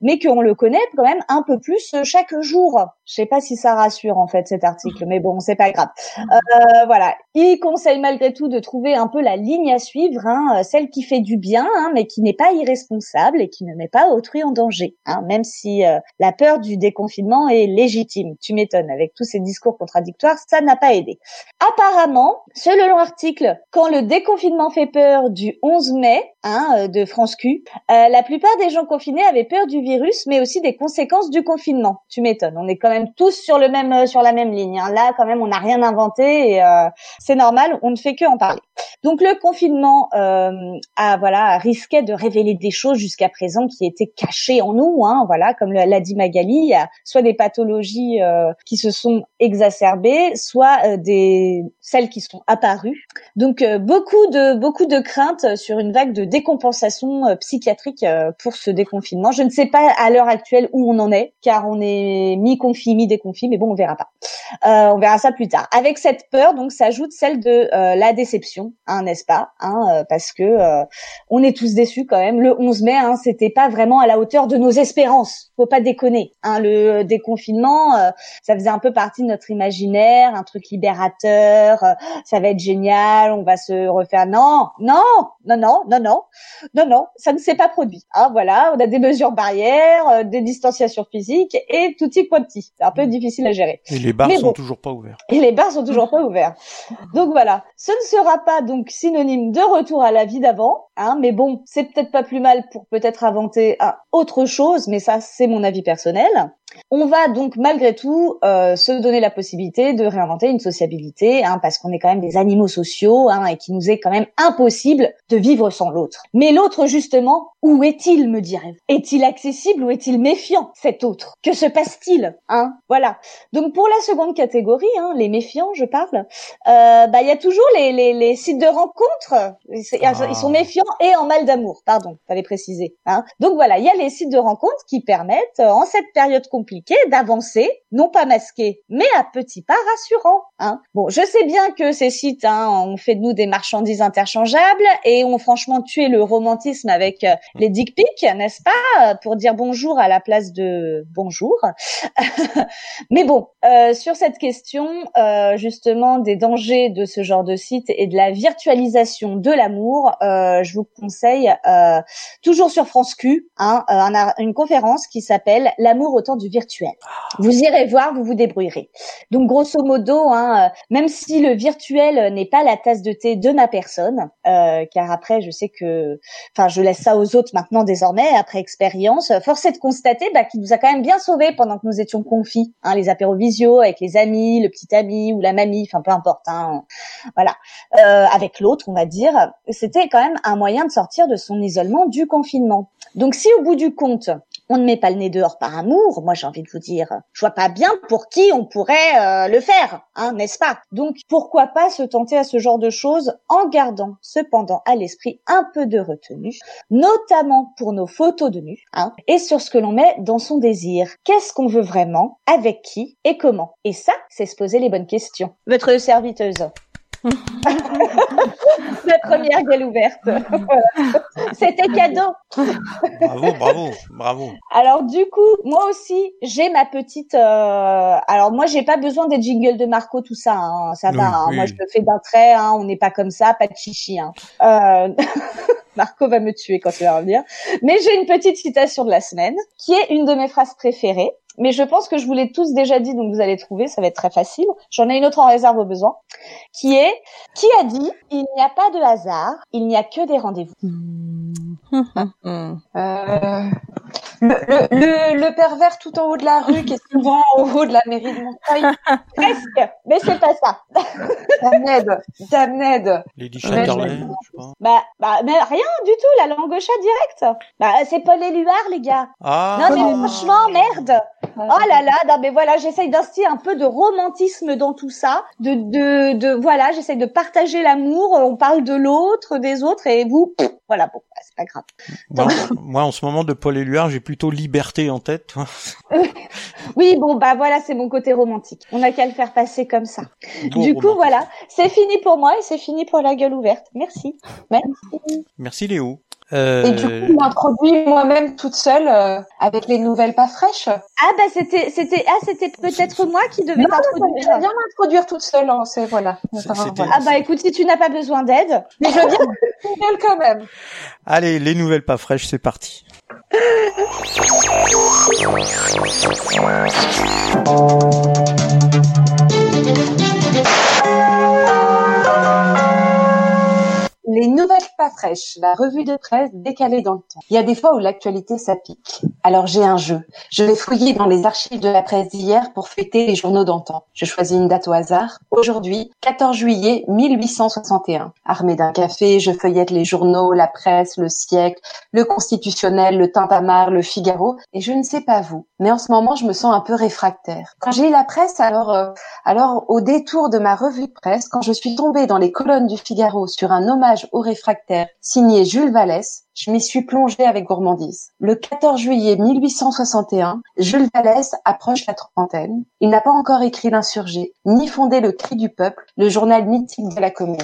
mais qu'on le connaît quand même un peu plus euh, chaque jour. Je sais pas si ça rassure en fait cet article, mais bon, c'est pas grave. Euh, voilà, il conseille malgré tout de trouver un peu la ligne à suivre, hein, celle qui fait du bien, hein, mais qui n'est pas irresponsable et qui ne met pas autrui en danger. Hein, même si la peur du déconfinement est légitime. Tu m'étonnes avec tous ces discours contradictoires, ça n'a pas aidé. Apparemment, selon l'article, quand le déconfinement fait peur du 11 mai hein, de France Q, euh, la plupart des gens confinés avaient peur du virus, mais aussi des conséquences du confinement. Tu m'étonnes. On est quand même tous sur le même euh, sur la même ligne. Hein. Là, quand même, on n'a rien inventé et euh, c'est normal. On ne fait que en parler. Donc le confinement euh, a voilà risquait de révéler des choses jusqu'à présent qui étaient cachées en nous. Hein, voilà, comme l'a dit Magali, soit des pathologies euh, qui se sont exacerbées, soit des celles qui sont apparues. Donc beaucoup de beaucoup de craintes sur une vague de décompensation psychiatrique pour ce déconfinement. Je ne sais pas à l'heure actuelle où on en est, car on est mais bon, on verra pas. on verra ça plus tard. Avec cette peur, donc s'ajoute celle de la déception Hein, n'est-ce pas hein, euh, Parce que euh, on est tous déçus quand même. Le 11 mai, hein, c'était pas vraiment à la hauteur de nos espérances. Faut pas déconner. Hein, le déconfinement, euh, ça faisait un peu partie de notre imaginaire, un truc libérateur. ça va être génial, on va se refaire. Non, non, non, non, non, non, non, non, ça ne s'est pas produit. Hein, voilà, on a des mesures barrières, des distanciations physiques et tout petit quanti. C'est un peu difficile à gérer. Et les bars sont toujours pas ouverts. Et les bars sont toujours pas ouverts. Donc voilà, ce ne sera pas donc synonyme de retour à la vie d'avant. Hein, mais bon, c'est peut-être pas plus mal pour peut-être inventer ah, autre chose, mais ça c'est mon avis personnel. On va donc malgré tout euh, se donner la possibilité de réinventer une sociabilité, hein, parce qu'on est quand même des animaux sociaux hein, et qu'il nous est quand même impossible de vivre sans l'autre. Mais l'autre justement, où est-il, me dirais-vous? Est-il accessible ou est-il méfiant cet autre? Que se passe-t-il Hein? Voilà. Donc pour la seconde catégorie, hein, les méfiants, je parle, euh, bah il y a toujours les, les, les, sites de rencontres. Ils sont méfiants et en mal d'amour. Pardon, fallait préciser. Hein. Donc voilà, il y a les sites de rencontres qui permettent en cette période compliqué d'avancer, non pas masqué, mais à petits pas rassurants. Hein. Bon, je sais bien que ces sites hein, ont fait de nous des marchandises interchangeables et ont franchement tué le romantisme avec euh, les dick pics, n'est-ce pas, pour dire bonjour à la place de bonjour. mais bon, euh, sur cette question euh, justement des dangers de ce genre de site et de la virtualisation de l'amour, je vous conseille toujours sur France Q hein, une conférence qui s'appelle L'amour au temps du virtuel. Vous irez voir, vous vous débrouillerez. Donc grosso modo, hein, euh, même si le virtuel n'est pas la tasse de thé de ma personne, euh, car après je sais que, enfin je laisse ça aux autres maintenant désormais après expérience. Force est de constater bah, qu'il nous a quand même bien sauvés pendant que nous étions confis, hein, les apéros visio avec les amis, le petit ami ou la mamie, enfin peu importe. Hein, voilà, euh, avec l'autre on va dire, c'était quand même un moyen de sortir de son isolement du confinement. Donc si au bout du compte on ne met pas le nez dehors par amour. Moi, j'ai envie de vous dire, je vois pas bien pour qui on pourrait euh, le faire, hein, n'est-ce pas? Donc, pourquoi pas se tenter à ce genre de choses en gardant cependant à l'esprit un peu de retenue, notamment pour nos photos de nu, hein, et sur ce que l'on met dans son désir. Qu'est-ce qu'on veut vraiment, avec qui? Et comment? Et ça, c'est se poser les bonnes questions. Votre serviteuse. Ma première gueule ouverte. C'était cadeau. Bravo, bravo, bravo. Alors du coup, moi aussi, j'ai ma petite. euh, Alors moi, j'ai pas besoin des jingles de Marco, tout ça. hein, Ça Oui, va. hein, oui. Moi, je le fais d'un trait. Hein, on n'est pas comme ça, pas de chichi. Hein. Euh... Marco va me tuer quand il va revenir. Mais j'ai une petite citation de la semaine, qui est une de mes phrases préférées. Mais je pense que je vous l'ai tous déjà dit, donc vous allez trouver, ça va être très facile. J'en ai une autre en réserve au besoin, qui est qui a dit il n'y a pas de hasard, il n'y a que des rendez-vous. Hmm. Euh, le, le, le, le pervers tout en haut de la rue qui est souvent au haut de la mairie de Montreuil. Presque, mais c'est pas ça. Damned, damned. Lady Chatterley, je- je sais pas. Bah, bah, mais rien du tout, la langue au chat direct. Bah, c'est Paul Éluard, les gars. Ah, Non, mais franchement, merde. Oh là là, non, mais voilà, j'essaye d'instiller un peu de romantisme dans tout ça. De, de, de, voilà, j'essaye de partager l'amour. On parle de l'autre, des autres, et vous, pff, voilà, bon, c'est pas grave. moi, moi, en ce moment de Paul Éluard, j'ai plutôt Liberté en tête. Oui, bon, bah voilà, c'est mon côté romantique. On n'a qu'à le faire passer comme ça. Bon, du coup, voilà, c'est fini pour moi et c'est fini pour la gueule ouverte. Merci. Merci. Merci Léo. Et du coup, Euh, je m'introduis moi-même toute seule euh, avec les nouvelles pas fraîches. Ah bah c'était c'était ah c'était peut-être moi qui devais Non, t'introduire. J'aime bien m'introduire toute seule, hein, c'est voilà. Enfin. Ah bah écoute, si tu n'as pas besoin d'aide, Mais je veux dire, gueule quand même. Allez, les nouvelles pas fraîches, c'est parti. Les nouvelles pas fraîches, la revue de presse décalée dans le temps. Il y a des fois où l'actualité ça pique. Alors j'ai un jeu. Je vais fouiller dans les archives de la presse d'hier pour fêter les journaux d'antan. Je choisis une date au hasard. Aujourd'hui, 14 juillet 1861. Armé d'un café, je feuillette les journaux, la presse, le siècle, le constitutionnel, le tintamarre, le Figaro. Et je ne sais pas vous, mais en ce moment je me sens un peu réfractaire. Quand j'ai lu la presse, alors, euh, alors au détour de ma revue de presse, quand je suis tombée dans les colonnes du Figaro sur un hommage aux réfractaires signé Jules Vallès, je m'y suis plongée avec gourmandise. Le 14 juillet 1861, Jules Vallès approche la trentaine. Il n'a pas encore écrit l'insurgé, ni fondé le Cri du peuple, le journal mythique de la commune.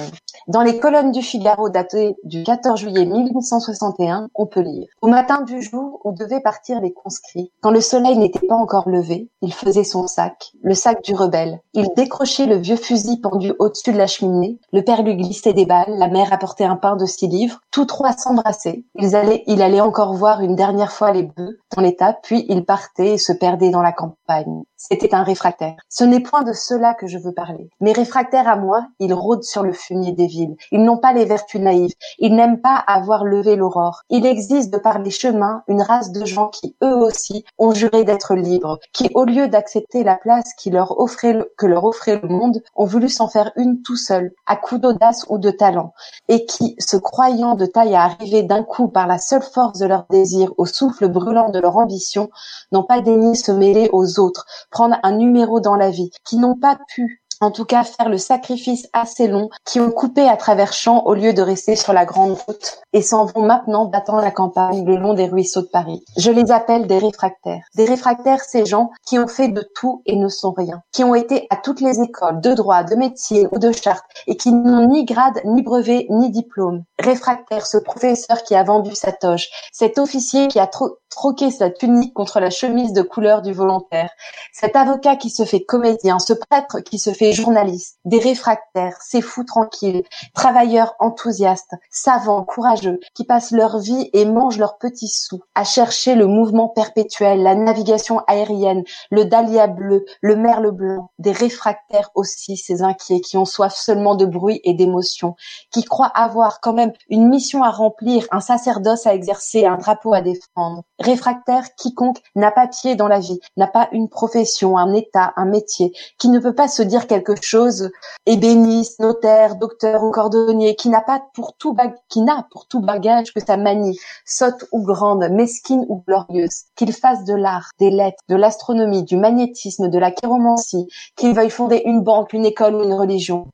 Dans les colonnes du Figaro datées du 14 juillet 1861, on peut lire Au matin du jour, on devait partir les conscrits. Quand le soleil n'était pas encore levé, il faisait son sac, le sac du rebelle. Il décrochait le vieux fusil pendu au-dessus de la cheminée. Le père lui glissait des balles, la mère apportait un pain de six livres. Tous trois s'embrassaient. Ils allaient, il allait encore voir une dernière fois les bœufs dans l'étape, puis il partait et se perdait dans la campagne. C'était un réfractaire. Ce n'est point de cela que je veux parler. Mes réfractaires à moi, ils rôdent sur le fumier des villes. Ils n'ont pas les vertus naïves. Ils n'aiment pas avoir levé l'aurore. Il existe de par les chemins une race de gens qui, eux aussi, ont juré d'être libres, qui, au lieu d'accepter la place qui leur offrait que leur offrait le monde, ont voulu s'en faire une tout seul, à coups d'audace ou de talent, et qui, se croyant de taille à arriver d'un coup par la seule force de leur désir au souffle brûlant de leur ambition, n'ont pas daigné se mêler aux autres, prendre un numéro dans la vie, qui n'ont pas pu en tout cas faire le sacrifice assez long, qui ont coupé à travers champs au lieu de rester sur la grande route, et s'en vont maintenant battant la campagne le long des ruisseaux de Paris. Je les appelle des réfractaires. Des réfractaires, ces gens qui ont fait de tout et ne sont rien, qui ont été à toutes les écoles de droit, de métier ou de charte, et qui n'ont ni grade, ni brevet, ni diplôme. Réfractaire, ce professeur qui a vendu sa toge, cet officier qui a tro troqué sa tunique contre la chemise de couleur du volontaire, cet avocat qui se fait comédien, ce prêtre qui se fait journaliste, des réfractaires, ces fous tranquilles, travailleurs enthousiastes, savants, courageux, qui passent leur vie et mangent leurs petits sous à chercher le mouvement perpétuel, la navigation aérienne, le dahlia bleu, le merle blanc, des réfractaires aussi, ces inquiets qui ont soif seulement de bruit et d'émotion, qui croient avoir quand même une mission à remplir, un sacerdoce à exercer, un drapeau à défendre. Réfractaire, quiconque n'a pas pied dans la vie, n'a pas une profession, un état, un métier, qui ne peut pas se dire quelque chose, ébéniste, notaire, docteur ou cordonnier, qui n'a pas pour tout qui n'a pour tout bagage que sa manie, sotte ou grande, mesquine ou glorieuse, qu'il fasse de l'art, des lettres, de l'astronomie, du magnétisme, de la chiromancie, qu'il veuille fonder une banque, une école ou une religion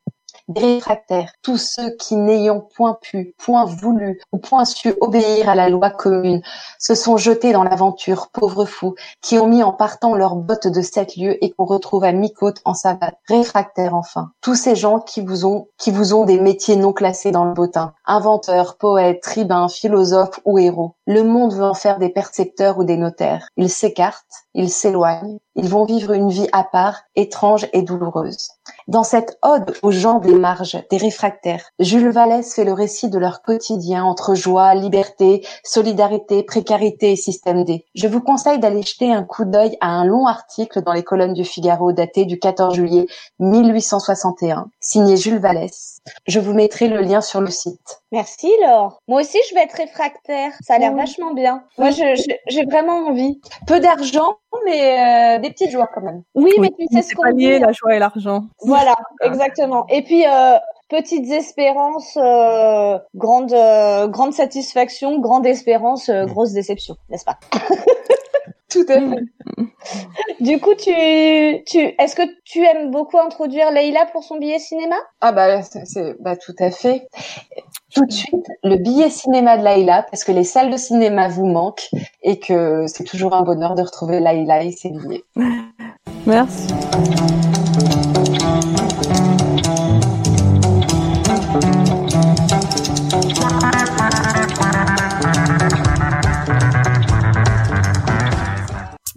réfractaires, tous ceux qui n'ayant point pu, point voulu ou point su obéir à la loi commune, se sont jetés dans l'aventure, pauvres fous, qui ont mis en partant leurs bottes de sept lieues et qu'on retrouve à mi-côte en savate. Réfractaires enfin, tous ces gens qui vous ont, qui vous ont des métiers non classés dans le bottin, inventeurs, poètes, tribuns, philosophes ou héros. Le monde veut en faire des percepteurs ou des notaires. Ils s'écartent, ils s'éloignent, ils vont vivre une vie à part, étrange et douloureuse. Dans cette ode aux gens des marges, des réfractaires, Jules Vallès fait le récit de leur quotidien entre joie, liberté, solidarité, précarité et système D. Je vous conseille d'aller jeter un coup d'œil à un long article dans les colonnes du Figaro daté du 14 juillet 1861, signé Jules Vallès. Je vous mettrai le lien sur le site. Merci Laure. Moi aussi je vais être réfractaire. Ça a l'air vachement bien. Moi je- je- j'ai vraiment envie. Peu d'argent, mais euh, des petites joies quand même. Oui, mais tu sais ce c'est qu'on pas dit. lié la joie et l'argent. Voilà, exactement. Et puis euh, petites espérances, euh, grande euh, grande satisfaction, grande espérance, euh, grosse déception, n'est-ce pas? Tout à fait. Du coup, tu tu est-ce que tu aimes beaucoup introduire Leïla pour son billet cinéma? Ah bah, c'est, bah tout à fait. Tout de suite, le billet cinéma de Laïla, parce que les salles de cinéma vous manquent et que c'est toujours un bonheur de retrouver Laïla et ses billets. Merci.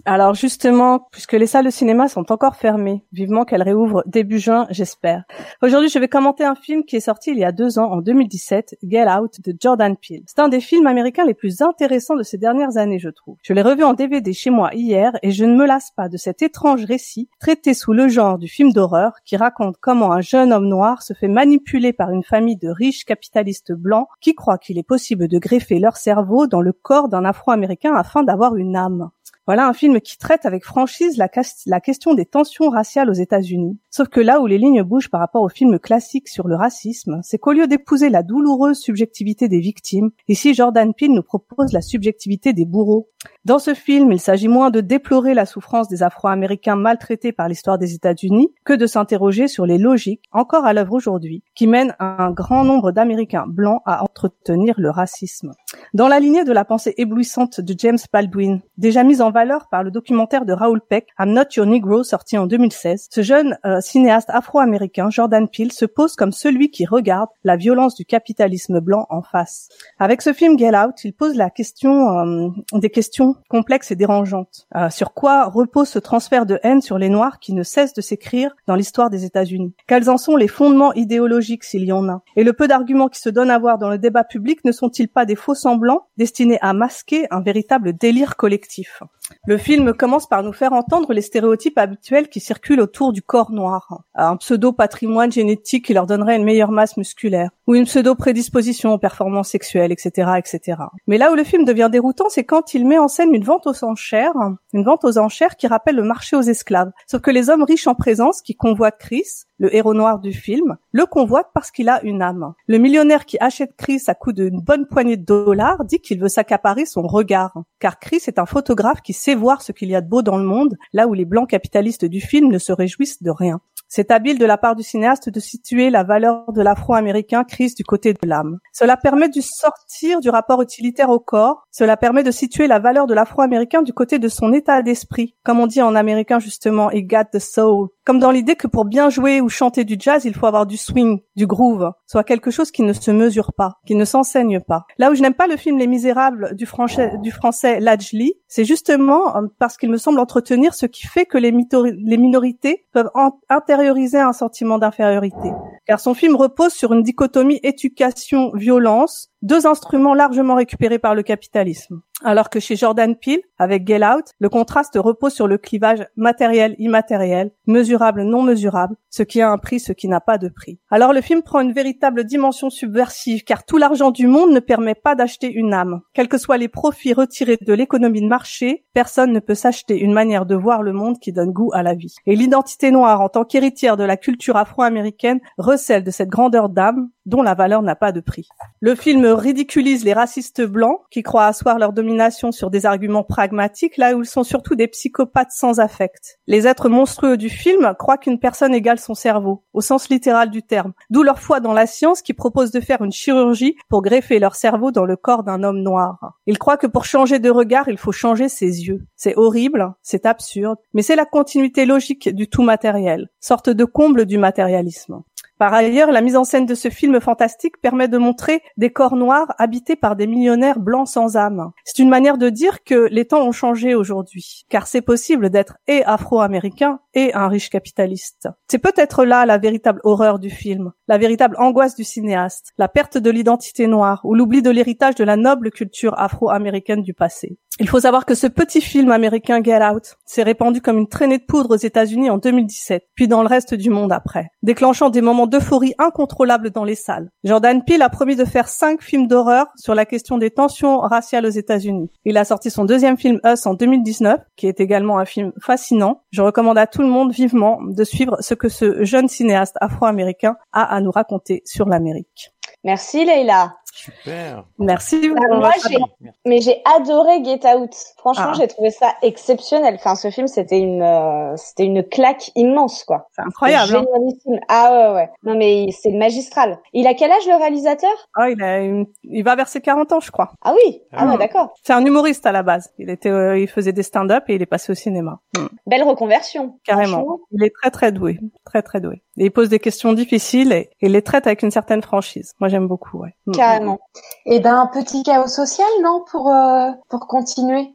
Alors justement, puisque les salles de cinéma sont encore fermées, vivement qu'elles réouvrent début juin, j'espère. Aujourd'hui, je vais commenter un film qui est sorti il y a deux ans, en 2017, Get Out de Jordan Peele. C'est un des films américains les plus intéressants de ces dernières années, je trouve. Je l'ai revu en DVD chez moi hier et je ne me lasse pas de cet étrange récit traité sous le genre du film d'horreur qui raconte comment un jeune homme noir se fait manipuler par une famille de riches capitalistes blancs qui croient qu'il est possible de greffer leur cerveau dans le corps d'un afro-américain afin d'avoir une âme. Voilà un film qui traite avec franchise la, question des tensions raciales aux États-Unis. Sauf que là où les lignes bougent par rapport au film classique sur le racisme, c'est qu'au lieu d'épouser la douloureuse subjectivité des victimes, ici Jordan Peele nous propose la subjectivité des bourreaux. Dans ce film, il s'agit moins de déplorer la souffrance des Afro-Américains maltraités par l'histoire des États-Unis que de s'interroger sur les logiques, encore à l'œuvre aujourd'hui, qui mènent un grand nombre d'Américains blancs à entretenir le racisme. Dans la lignée de la pensée éblouissante de James Baldwin, déjà mise en valeur par le documentaire de Raoul Peck, I'm Not Your Negro, sorti en 2016, ce jeune euh, cinéaste afro-américain, Jordan Peele, se pose comme celui qui regarde la violence du capitalisme blanc en face. Avec ce film Get Out, il pose euh, des questions complexes et dérangeantes. Euh, sur quoi repose ce transfert de haine sur les Noirs qui ne cesse de s'écrire dans l'histoire des États-Unis? Quels en sont les fondements idéologiques s'il y en a? Et le peu d'arguments qui se donnent à voir dans le débat public ne sont-ils pas des faux semblants destinés à masquer un véritable délire collectif? Le film commence par nous faire entendre les stéréotypes habituels qui circulent autour du corps noir. Un pseudo-patrimoine génétique qui leur donnerait une meilleure masse musculaire, ou une pseudo-prédisposition aux performances sexuelles, etc., etc. Mais là où le film devient déroutant, c'est quand il met en scène une vente aux enchères, une vente aux enchères qui rappelle le marché aux esclaves. Sauf que les hommes riches en présence qui convoitent Chris, le héros noir du film, le convoite parce qu'il a une âme. Le millionnaire qui achète Chris à coût d'une bonne poignée de dollars dit qu'il veut s'accaparer son regard, car Chris est un photographe qui sait voir ce qu'il y a de beau dans le monde, là où les blancs capitalistes du film ne se réjouissent de rien. C'est habile de la part du cinéaste de situer la valeur de l'afro-américain Chris du côté de l'âme. Cela permet de sortir du rapport utilitaire au corps. Cela permet de situer la valeur de l'afro-américain du côté de son état d'esprit. Comme on dit en américain justement, he got the soul. Comme dans l'idée que pour bien jouer ou chanter du jazz, il faut avoir du swing, du groove, soit quelque chose qui ne se mesure pas, qui ne s'enseigne pas. Là où je n'aime pas le film Les Misérables du français, du français Lajli, c'est justement euh, parce qu'il me semble entretenir ce qui fait que les, minorités peuvent en- intérioriser un sentiment d'infériorité. Car son film repose sur une dichotomie éducation-violence, deux instruments largement récupérés par le capitalisme. Alors que chez Jordan Peele, avec Get Out, le contraste repose sur le clivage matériel-immatériel, mesurable-non mesurable, ce qui a un prix, ce qui n'a pas de prix. Alors le film prend une véritable dimension subversive, car tout l'argent du monde ne permet pas d'acheter une âme. Quels que soient les profits retirés de l'économie de marché, personne ne peut s'acheter une manière de voir le monde qui donne goût à la vie. Et l'identité noire en tant qu'héritière de la culture afro-américaine recèle de cette grandeur d'âme dont la valeur n'a pas de prix. Le film ridiculise les racistes blancs qui croient asseoir leur domination sur des arguments pragmatiques là où ils sont surtout des psychopathes sans affect. Les êtres monstrueux du film croient qu'une personne égale son cerveau, au sens littéral du terme, d'où leur foi dans la science qui propose de faire une chirurgie pour greffer leur cerveau dans le corps d'un homme noir. Ils croient que pour changer de regard, il faut changer ses yeux. C'est horrible, c'est absurde, mais c'est la continuité logique du tout matériel, sorte de comble du matérialisme. Par ailleurs, la mise en scène de ce film fantastique permet de montrer des corps noirs habités par des millionnaires blancs sans âme. C'est une manière de dire que les temps ont changé aujourd'hui, car c'est possible d'être et afro-américain et un riche capitaliste. C'est peut-être là la véritable horreur du film, la véritable angoisse du cinéaste, la perte de l'identité noire ou l'oubli de l'héritage de la noble culture afro-américaine du passé. Il faut savoir que ce petit film américain Get Out s'est répandu comme une traînée de poudre aux États-Unis en 2017, puis dans le reste du monde après, déclenchant des moments d'euphorie incontrôlables dans les salles. Jordan Peele a promis de faire cinq films d'horreur sur la question des tensions raciales aux États-Unis. Il a sorti son deuxième film Us en 2019, qui est également un film fascinant. Je recommande à tout le monde vivement de suivre ce que ce jeune cinéaste afro-américain a à nous raconter sur l'Amérique. Merci Leïla. Super. Merci. Bah, moi, j'ai, mais j'ai adoré Get Out. Franchement, Ah. j'ai trouvé ça exceptionnel. Enfin, ce film, c'était une, euh, c'était une claque immense, quoi. C'est incroyable. hein. Génialissime. Ah ouais, ouais. Non, mais c'est magistral. Il a quel âge, le réalisateur? Ah, il, a une- il va vers ses 40 ans, je crois. Ah oui. Ah Ah. ouais, d'accord. C'est un humoriste à la base. Il était, euh, il faisait des stand-up et il est passé au cinéma. Mm. Belle reconversion. Carrément. Il est très très doué, très très doué. Et il pose des questions difficiles et, et les traite avec une certaine franchise. Moi, j'aime beaucoup. Ouais. Mm. Carrément. Et ben un petit chaos social, non, pour euh, pour continuer.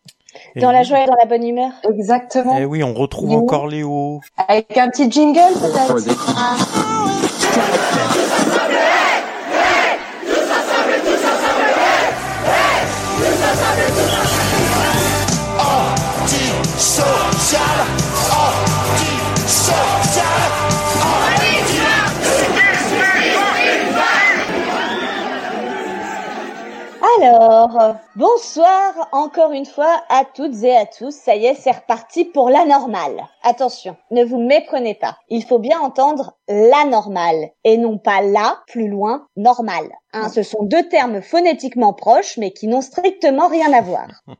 Et Dans la joie et dans la bonne humeur. Exactement. Eh oui, on retrouve encore Léo. Avec un petit jingle peut-être. Alors, bonsoir encore une fois à toutes et à tous. Ça y est, c'est reparti pour la normale. Attention, ne vous méprenez pas. Il faut bien entendre la normale et non pas la, plus loin, normale. Hein, ce sont deux termes phonétiquement proches mais qui n'ont strictement rien à voir.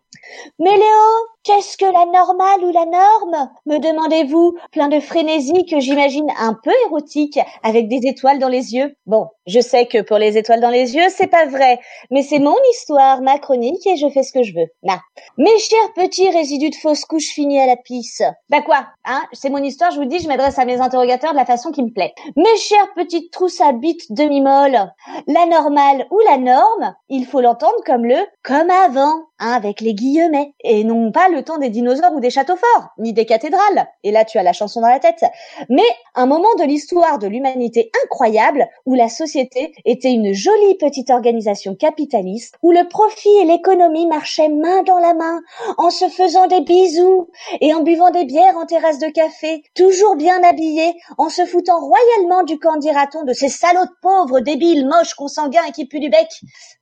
Mais Léo, qu'est-ce que la normale ou la norme? Me demandez-vous, plein de frénésie que j'imagine un peu érotique, avec des étoiles dans les yeux. Bon, je sais que pour les étoiles dans les yeux, c'est pas vrai, mais c'est mon histoire, ma chronique, et je fais ce que je veux. Là. Mes chers petits résidus de fausse couche finis à la pisse. Bah quoi Hein? C'est mon histoire, je vous dis, je m'adresse à mes interrogateurs de la façon qui me plaît. Mes chères petites trousses à bites demi-molles, la normale ou la norme, il faut l'entendre comme le comme avant, hein, avec les guillemets, et non pas le temps des dinosaures ou des châteaux forts, ni des cathédrales. Et là, tu as la chanson dans la tête. Mais un moment de l'histoire de l'humanité incroyable où la société était une jolie petite organisation capitaliste, où le profit et l'économie marchaient main dans la main, en se faisant des bisous et en buvant des bières en terrasse de café, toujours bien habillés, en se foutant royalement du camp, dira-t-on, de ces salauds pauvres, débiles, moches, consanguins et qui puent du bec?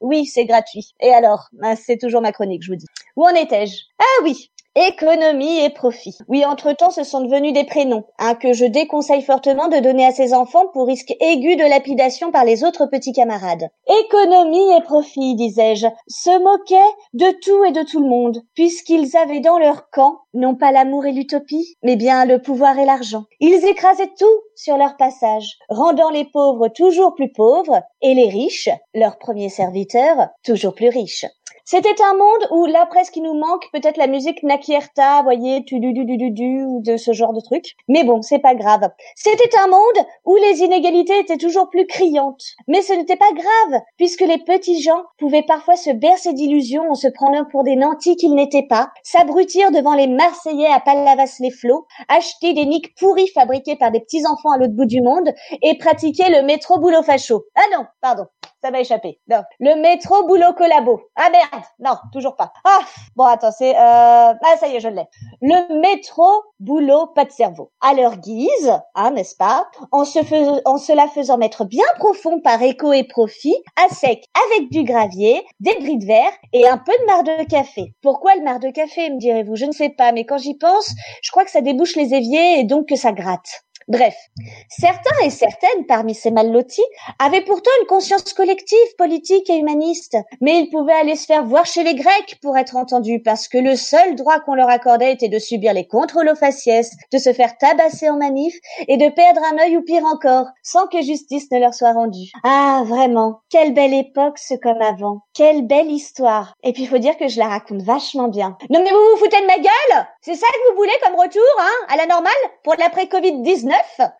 Oui, c'est gratuit. Et alors, Ah, c'est toujours ma chronique, je vous dis. Où en étais-je? Ah oui, Économie et profit. Oui, entre-temps, ce sont devenus des prénoms, hein, que je déconseille fortement de donner à ses enfants pour risque aigu de lapidation par les autres petits camarades. Économie et profit, disais-je, se moquaient de tout et de tout le monde, puisqu'ils avaient dans leur camp non pas l'amour et l'utopie, mais bien le pouvoir et l'argent. Ils écrasaient tout sur leur passage, rendant les pauvres toujours plus pauvres et les riches, leurs premiers serviteurs, toujours plus riches. C'était un monde où là presque il nous manque peut-être la musique Nakierta, voyez, tu du du du du du ou de ce genre de truc. Mais bon, c'est pas grave. C'était un monde où les inégalités étaient toujours plus criantes. Mais ce n'était pas grave puisque les petits gens pouvaient parfois se bercer d'illusions en se prenant pour des nantis qu'ils n'étaient pas, s'abrutir devant les Marseillais à Palavas-les-Flots, acheter des niques pourris fabriqués par des petits enfants à l'autre bout du monde et pratiquer le métro boulot facho. Ah non, pardon ça m'a échappé. Non. Le métro boulot collabo. Ah merde, non, toujours pas. Ah, bon attends, c'est euh... ah ça y est, je l'ai. Le métro boulot pas de cerveau. À leur guise, hein, n'est-ce pas En se fais... en se la faisant mettre bien profond par écho et profit, à sec avec du gravier, des bris de verre et un peu de marc de café. Pourquoi le marc de café, me direz-vous? Je ne sais pas, mais quand j'y pense, je crois que ça débouche les éviers et donc que ça gratte. Bref, certains et certaines parmi ces mal lotis avaient pourtant une conscience collective, politique et humaniste, mais ils pouvaient aller se faire voir chez les Grecs pour être entendus, parce que le seul droit qu'on leur accordait était de subir les contrôles faciès, de se faire tabasser en manif et de perdre un œil ou pire encore, sans que justice ne leur soit rendue. Ah, vraiment, quelle belle époque ce comme avant, quelle belle histoire. Et puis faut dire que je la raconte vachement bien. Non mais vous vous foutez de ma gueule? C'est ça que vous voulez comme retour, hein, à la normale, pour l'après-Covid-19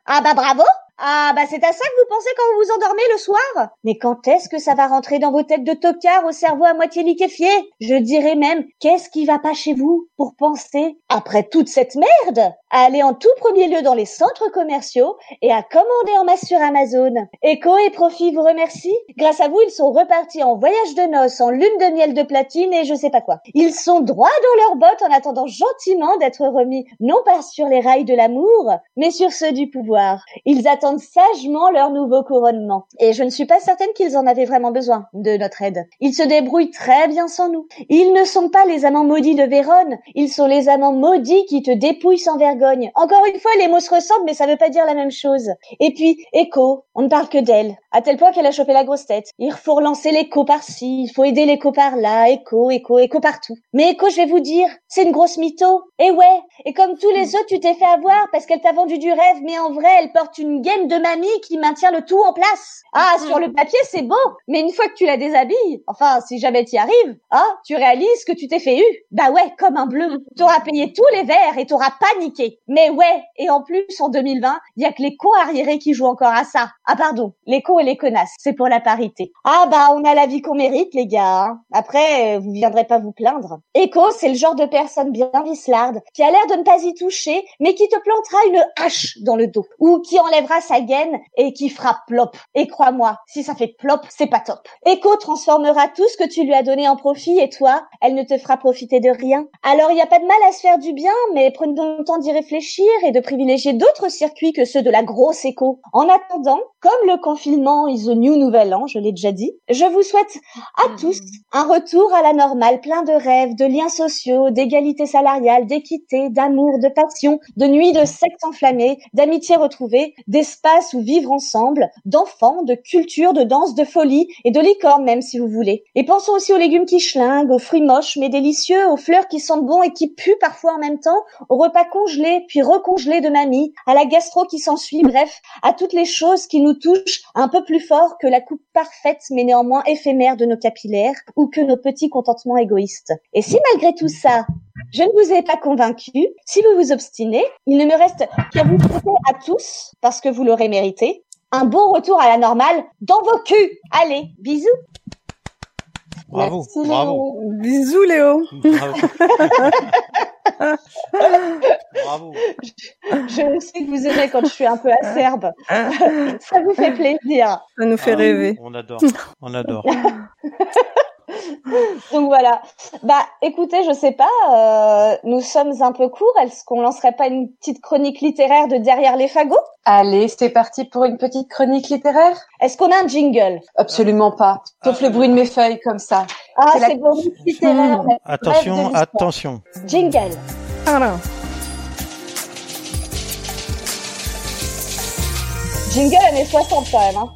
Ah bah bravo ah bah c'est à ça que vous pensez quand vous vous endormez le soir? Mais quand est-ce que ça va rentrer dans vos têtes de tocards au cerveau à moitié liquéfié? Je dirais même, qu'est-ce qui va pas chez vous pour penser, après toute cette merde, à aller en tout premier lieu dans les centres commerciaux et à commander en masse sur Amazon? Echo et Profit vous remercient. Grâce à vous, ils sont repartis en voyage de noces, en lune de miel de platine et je sais pas quoi. Ils sont droits dans leurs bottes en attendant gentiment d'être remis, non pas sur les rails de l'amour, mais sur ceux du pouvoir. Ils attendent sagement leur nouveau couronnement. Et je ne suis pas certaine qu'ils en avaient vraiment besoin de notre aide. Ils se débrouillent très bien sans nous. Ils ne sont pas les amants maudits de Vérone, ils sont les amants maudits qui te dépouillent sans vergogne. Encore une fois, les mots se ressemblent, mais ça veut pas dire la même chose. Et puis, Echo, on ne parle que d'elle, à tel point qu'elle a chopé la grosse tête. Il faut relancer l'écho par-ci, il faut aider l'écho par-là, Echo, Echo, Echo partout. Mais Echo, je vais vous dire, c'est une grosse mytho. Et ouais, et comme tous les autres, tu t'es fait avoir parce qu'elle t'a vendu du rêve, mais en vrai, elle porte une gaine de mamie qui maintient le tout en place. Ah, sur le papier, c'est beau, mais une fois que tu la déshabilles, enfin, si jamais t'y arrives, ah, tu réalises que tu t'es fait eu. Bah ouais, comme un bleu. T'auras payé tous les verres et t'auras paniqué. Mais ouais, et en plus, en 2020, il y a que les arriérés qui jouent encore à ça. Ah pardon, les cons les connasses, c'est pour la parité. Ah bah, on a la vie qu'on mérite, les gars. hein. Après, vous viendrez pas vous plaindre. Echo, c'est le genre de personne bien vislarde, qui a l'air de ne pas y toucher, mais qui te plantera une hache dans le dos, ou qui enlèvera sa gaine et qui fera plop. Et crois-moi, si ça fait plop, c'est pas top. Echo transformera tout ce que tu lui as donné en profit et toi, elle ne te fera profiter de rien. Alors il n'y a pas de mal à se faire du bien, mais prenons le temps d'y réfléchir et de privilégier d'autres circuits que ceux de la grosse écho. En attendant, comme le confinement is the new nouvel an, je l'ai déjà dit, je vous souhaite à tous un retour à la normale plein de rêves, de liens sociaux, d'égalité salariale, d'équité, d'amour, de passion, de nuits de sexe enflammé, d'amitié retrouvée, d'espace où vivre ensemble, d'enfants, de culture, de danse, de folie et de licorne même si vous voulez. Et pensons aussi aux légumes qui schlinguent, aux fruits moches mais délicieux, aux fleurs qui sentent bon et qui puent parfois en même temps, aux repas congelés puis recongelés de mamie, à la gastro qui s'ensuit, bref, à toutes les choses qui nous touchent un peu plus fort que la coupe parfaite mais néanmoins éphémère de nos capillaires ou que nos petits contentements égoïstes. Et si malgré tout ça, je ne vous ai pas convaincu. Si vous vous obstinez, il ne me reste qu'à vous souhaiter à tous, parce que vous l'aurez mérité, un bon retour à la normale dans vos culs. Allez, bisous. Bravo, Merci, bravo, Bisous Léo. bravo. bravo. Je sais que vous aimez quand je suis un peu acerbe. Ça vous fait plaisir. Ça nous fait Ah, rêver. On adore, on adore. Donc voilà. Bah écoutez, je sais pas, euh, nous sommes un peu courts. Est-ce qu'on lancerait pas une petite chronique littéraire de derrière les fagots? Allez, c'est parti pour une petite chronique littéraire? Est-ce qu'on a un jingle? Absolument pas. Sauf le bruit de mes feuilles comme ça. Ah, C'est la bon, littéraire. la Attention, attention. Jingle. Voilà. Jingle années 60 quand même. Hein.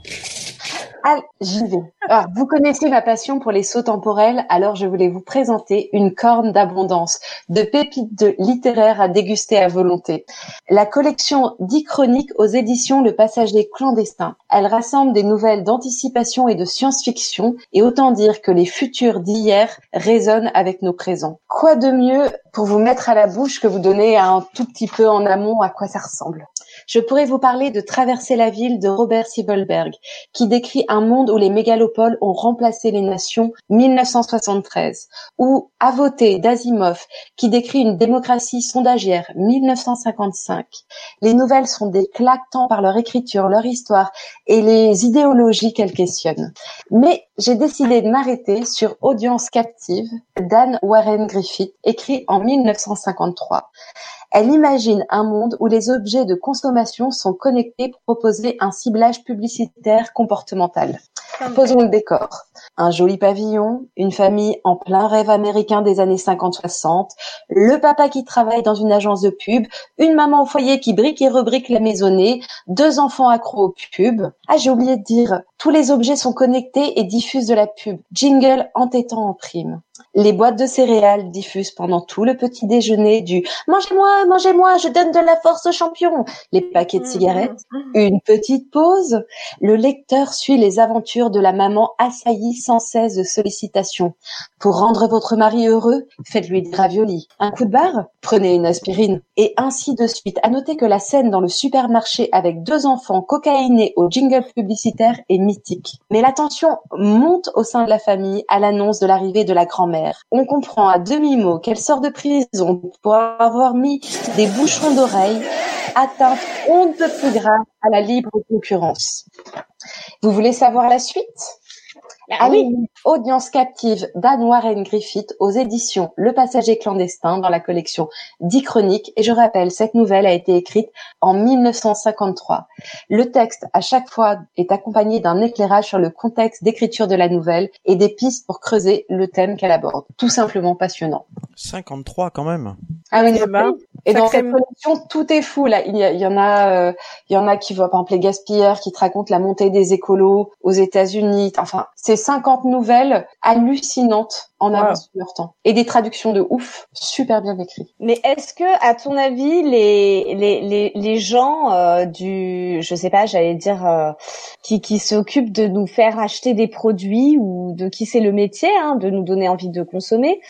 J'y vais. Ah, vous connaissez ma passion pour les sauts temporels, alors je voulais vous présenter une corne d'abondance, de pépites de littéraires à déguster à volonté. La collection 10 chroniques aux éditions Le Passager clandestin. Elle rassemble des nouvelles d'anticipation et de science-fiction, et autant dire que les futurs d'hier résonnent avec nos présents. Quoi de mieux pour vous mettre à la bouche que vous donner un tout petit peu en amont à quoi ça ressemble? Je pourrais vous parler de Traverser la ville de Robert Sievelberg, qui décrit un monde où les mégalopoles ont remplacé les nations 1973, ou À d'Asimov, qui décrit une démocratie sondagière 1955. Les nouvelles sont des claques tant par leur écriture, leur histoire et les idéologies qu'elles questionnent. Mais j'ai décidé de m'arrêter sur Audience captive d'Anne Warren Griffith, écrit en 1953. Elle imagine un monde où les objets de consommation sont connectés pour proposer un ciblage publicitaire comportemental. Posons le décor. Un joli pavillon, une famille en plein rêve américain des années 50-60, le papa qui travaille dans une agence de pub, une maman au foyer qui brique et rebrique la maisonnée, deux enfants accros au pub. Ah, j'ai oublié de dire, tous les objets sont connectés et diffusent de la pub. Jingle entêtant en prime. Les boîtes de céréales diffusent pendant tout le petit déjeuner du Mangez-moi, mangez-moi, je donne de la force aux champions. Les paquets de cigarettes. Une petite pause. Le lecteur suit les aventures de la maman assaillie sans cesse de sollicitations. Pour rendre votre mari heureux, faites-lui des raviolis. Un coup de barre Prenez une aspirine. Et ainsi de suite. À noter que la scène dans le supermarché avec deux enfants cocaïnés au jingle publicitaire est Mais la tension monte au sein de la famille à l'annonce de l'arrivée de la grand-mère. On comprend à demi-mot qu'elle sort de prison pour avoir mis des bouchons d'oreilles, atteinte on ne peut plus grave à la libre concurrence. Vous voulez savoir la suite? Ah oui. Audience captive d'Anne Warren Griffith aux éditions Le Passager clandestin dans la collection 10 chroniques. Et je rappelle, cette nouvelle a été écrite en 1953. Le texte, à chaque fois, est accompagné d'un éclairage sur le contexte d'écriture de la nouvelle et des pistes pour creuser le thème qu'elle aborde. Tout simplement passionnant. 53 quand même. Ah oui, et dans cette collection, tout est fou là. Il y, a- il y en a, euh, il y en a qui voient par exemple les gaspilleurs, qui te racontent la montée des écolos aux États-Unis. Enfin, c'est 50 nouvelles hallucinantes en Wow. avance sur leur temps et des traductions de ouf, super bien écrites. Mais est-ce que, à ton avis, les les les, les gens euh, du, je sais pas, j'allais dire, euh, qui qui s'occupent de nous faire acheter des produits ou de qui c'est le métier, hein, de nous donner envie de consommer,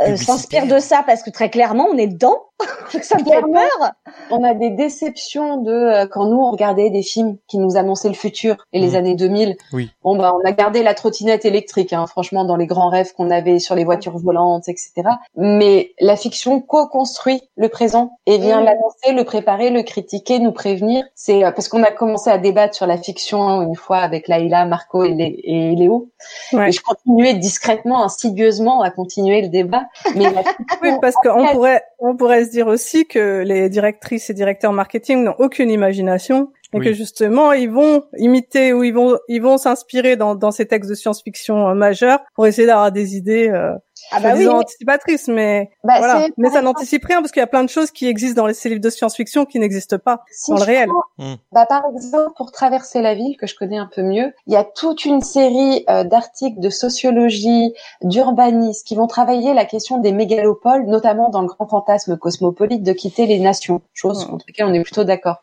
euh, s'inspirent de ça parce que très clairement, on est dedans. ça me fait peur. On a des déceptions de euh, quand nous on regardait des films qui nous annonçaient le futur et les Mhm. années 2000. Oui. Bon bah on a gardé la trottinette électrique, hein, franchement dans les grands rêves qu'on avait sur les voitures volantes, etc. Mais la fiction co-construit le présent et vient l'annoncer, le préparer, le critiquer, nous prévenir. C'est euh, parce qu'on a commencé à débattre sur la fiction hein, une fois avec Laïla, Marco et, Lé- et Léo. Ouais. Et je continuais discrètement, insidieusement à continuer le débat. Mais la fiction, Oui, parce qu'on pourrait, on pourrait se dire aussi que les directrices et directeurs marketing n'ont aucune imagination et Oui. que justement ils vont imiter ou ils vont ils vont s'inspirer dans, dans ces textes de science-fiction euh, majeurs pour essayer d'avoir des idées euh, Ah bah oui. soi-disant anticipatrices, mais Bah, voilà. Mais ça n'anticipe rien parce qu'il y a plein de choses qui existent dans les ces livres de science-fiction qui n'existent pas Si dans le réel. Hmm. Bah, par exemple, pour traverser la ville, que je connais un peu mieux, il y a toute une série euh, d'articles de sociologie, d'urbanisme, qui vont travailler la question des mégalopoles, notamment dans le grand fantasme cosmopolite de quitter les nations, chose Hmm. contre laquelle on est plutôt d'accord.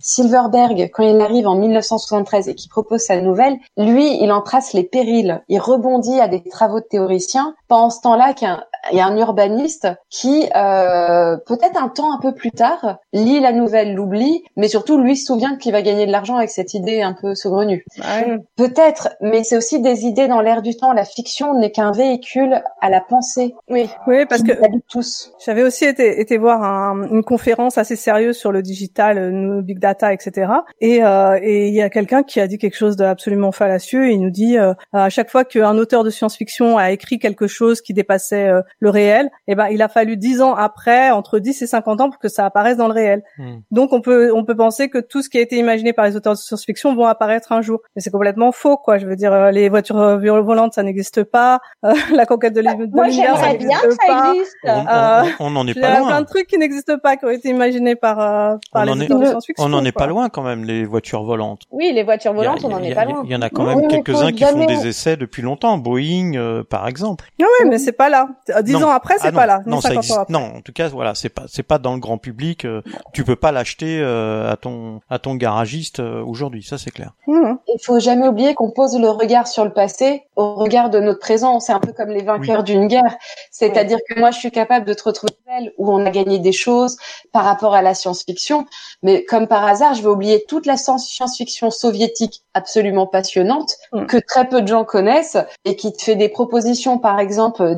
Silverberg, quand il arrive en 1973 et qui propose sa nouvelle, lui, il en trace les périls. Il rebondit à des travaux de théoriciens. Pendant ce temps-là, qu'il un- il y a un urbaniste qui, euh, peut-être un temps un peu plus tard, lit la nouvelle, l'oublie, mais surtout lui se souvient qu'il va gagner de l'argent avec cette idée un peu saugrenue. Ouais. Peut-être, mais c'est aussi des idées dans l'air du temps. La fiction n'est qu'un véhicule à la pensée. Oui. Oui, parce qui que tous. J'avais aussi été, été voir un- une conférence assez sérieuse sur le digital, le big data, etc. Et euh, et il y a quelqu'un qui a dit quelque chose d'absolument fallacieux. Il nous dit euh, à chaque fois qu'un auteur de science-fiction a écrit quelque chose qui dépassait euh, le réel, eh ben il a fallu dix ans après, entre 10 et 50 ans, pour que ça apparaisse dans le réel. Hmm. Donc on peut on peut penser que tout ce qui a été imaginé par les auteurs de science-fiction vont apparaître un jour. Mais c'est complètement faux, quoi. Je veux dire, euh, les voitures euh, volantes, ça n'existe pas. Euh, la conquête de l'univers, Moi, ça j'aimerais bien n'existe que ça pas. existe. Euh, on n'en est Il y pas a plein loin. de trucs qui n'existent pas, qui ont été imaginés par, euh, par On les est- auteurs de science-fiction. On n'en est pas loin quand même, les voitures volantes. Oui, les voitures a- volantes, on n'en est a- pas loin. Il y en a quand même quelques-uns qui font des essais depuis longtemps. Boeing, euh, par exemple. Oui, mais c'est pas là. Dix ans après, c'est Ah non, pas là. Non, ça 50 ans existe. après. Non, en tout cas, voilà, c'est pas, c'est pas dans le grand public. euh, tu peux pas l'acheter euh, à ton, à ton garagiste euh, aujourd'hui. Ça, c'est clair. Mhm. Il faut jamais oublier qu'on pose le regard sur le passé au regard de notre présent. C'est un peu comme les vainqueurs d'une guerre. C'est-à-dire que moi, je suis capable de te retrouver nouvelle où on a gagné des choses par rapport à la science-fiction. Mais comme par hasard, je vais oublier toute la science- science-fiction soviétique absolument passionnante Mm. que très peu de gens connaissent et qui te fait des propositions, par exemple,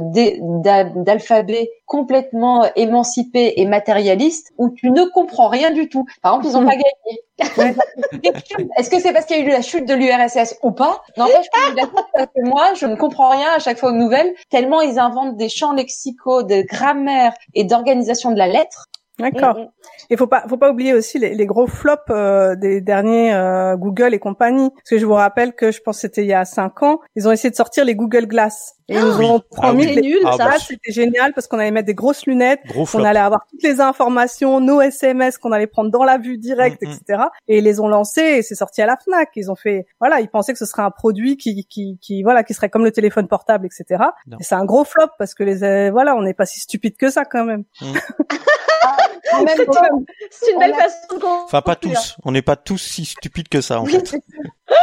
d'alphabet complètement émancipé et matérialiste où tu ne comprends rien du tout. Par exemple, ils n'ont Mm. pas gagné. Est-ce que c'est parce qu'il y a eu la chute de l'URSS ou pas? N'empêche que moi, je ne comprends rien à chaque fois aux nouvelles, tellement ils inventent des champs lexicaux, de grammaire et d'organisation de la lettre D'accord. Mm, mm. Il faut pas, faut pas oublier aussi les, les gros flops euh, des derniers euh, Google et compagnie. Parce que je vous rappelle que je pense que c'était il y a cinq ans, ils ont essayé de sortir les Google Glass. Et ils nous oui. ont Ah promis oui. que les nul, Ah ça, c'était génial parce qu'on allait mettre des grosses lunettes, Gros on allait avoir toutes les informations, nos SMS qu'on allait prendre dans la vue directe, Mm, mm. etc. Et ils les ont lancés et c'est sorti à la Fnac. Ils ont fait, voilà, ils pensaient que ce serait un produit qui, qui, qui, voilà, qui serait comme le téléphone portable, etc. Et c'est un gros flop parce que les, euh, voilà, on n'est pas si stupide que ça quand même. C'est une belle a- façon de. Enfin, pas tous. On n'est pas tous si stupides que ça, en fait.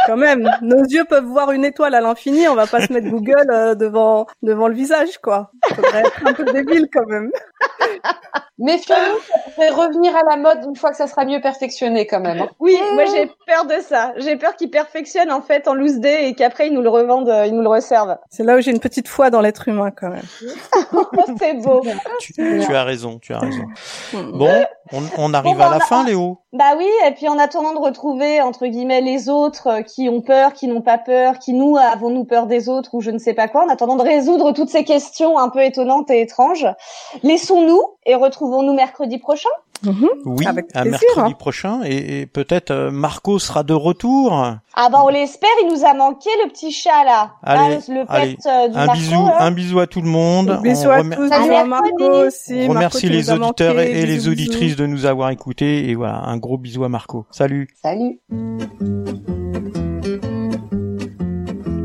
Quand même, nos yeux peuvent voir une étoile à l'infini. On va pas se mettre Google euh, devant devant le visage, quoi. Faudrait être un peu débile quand même. Méfions-nous, ça pourrait revenir à la mode une fois que ça sera mieux perfectionné quand même. hein. Oui, moi j'ai peur de ça. J'ai peur qu'ils perfectionnent en fait en loose day et qu'après ils nous le revendent, euh, ils nous le resservent. C'est là où j'ai une petite foi dans l'être humain quand même. c'est beau. Tu, tu as raison, tu as raison. Bon, on, on arrive Bon, bah, à la fin, Léo. Bah oui, et puis en attendant de retrouver entre guillemets les autres euh, qui ont peur, qui n'ont pas peur, qui nous avons-nous peur des autres ou je ne sais pas quoi, en attendant de résoudre toutes ces questions un peu étonnantes et étranges, laissons-nous et retrouvons-nous mercredi prochain. Mhm. Oui, Avec à mercredi prochain. Et, et peut-être euh, Marco sera de retour. Ah bah on l'espère, il nous a manqué le petit chat là, Allez, Ah, le pet allez. euh, du Un Marco, bisou, là. un bisou à tout le monde. Bisous à remer- tous, À. Marco aussi. on remercie les auditeurs manqué. et, et les auditrices bisous. de nous avoir écoutés. Et voilà, un gros bisou à Marco. Salut. Salut.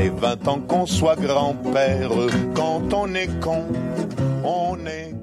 Ait 20 ans, qu'on soit grand-père, quand on est con, on est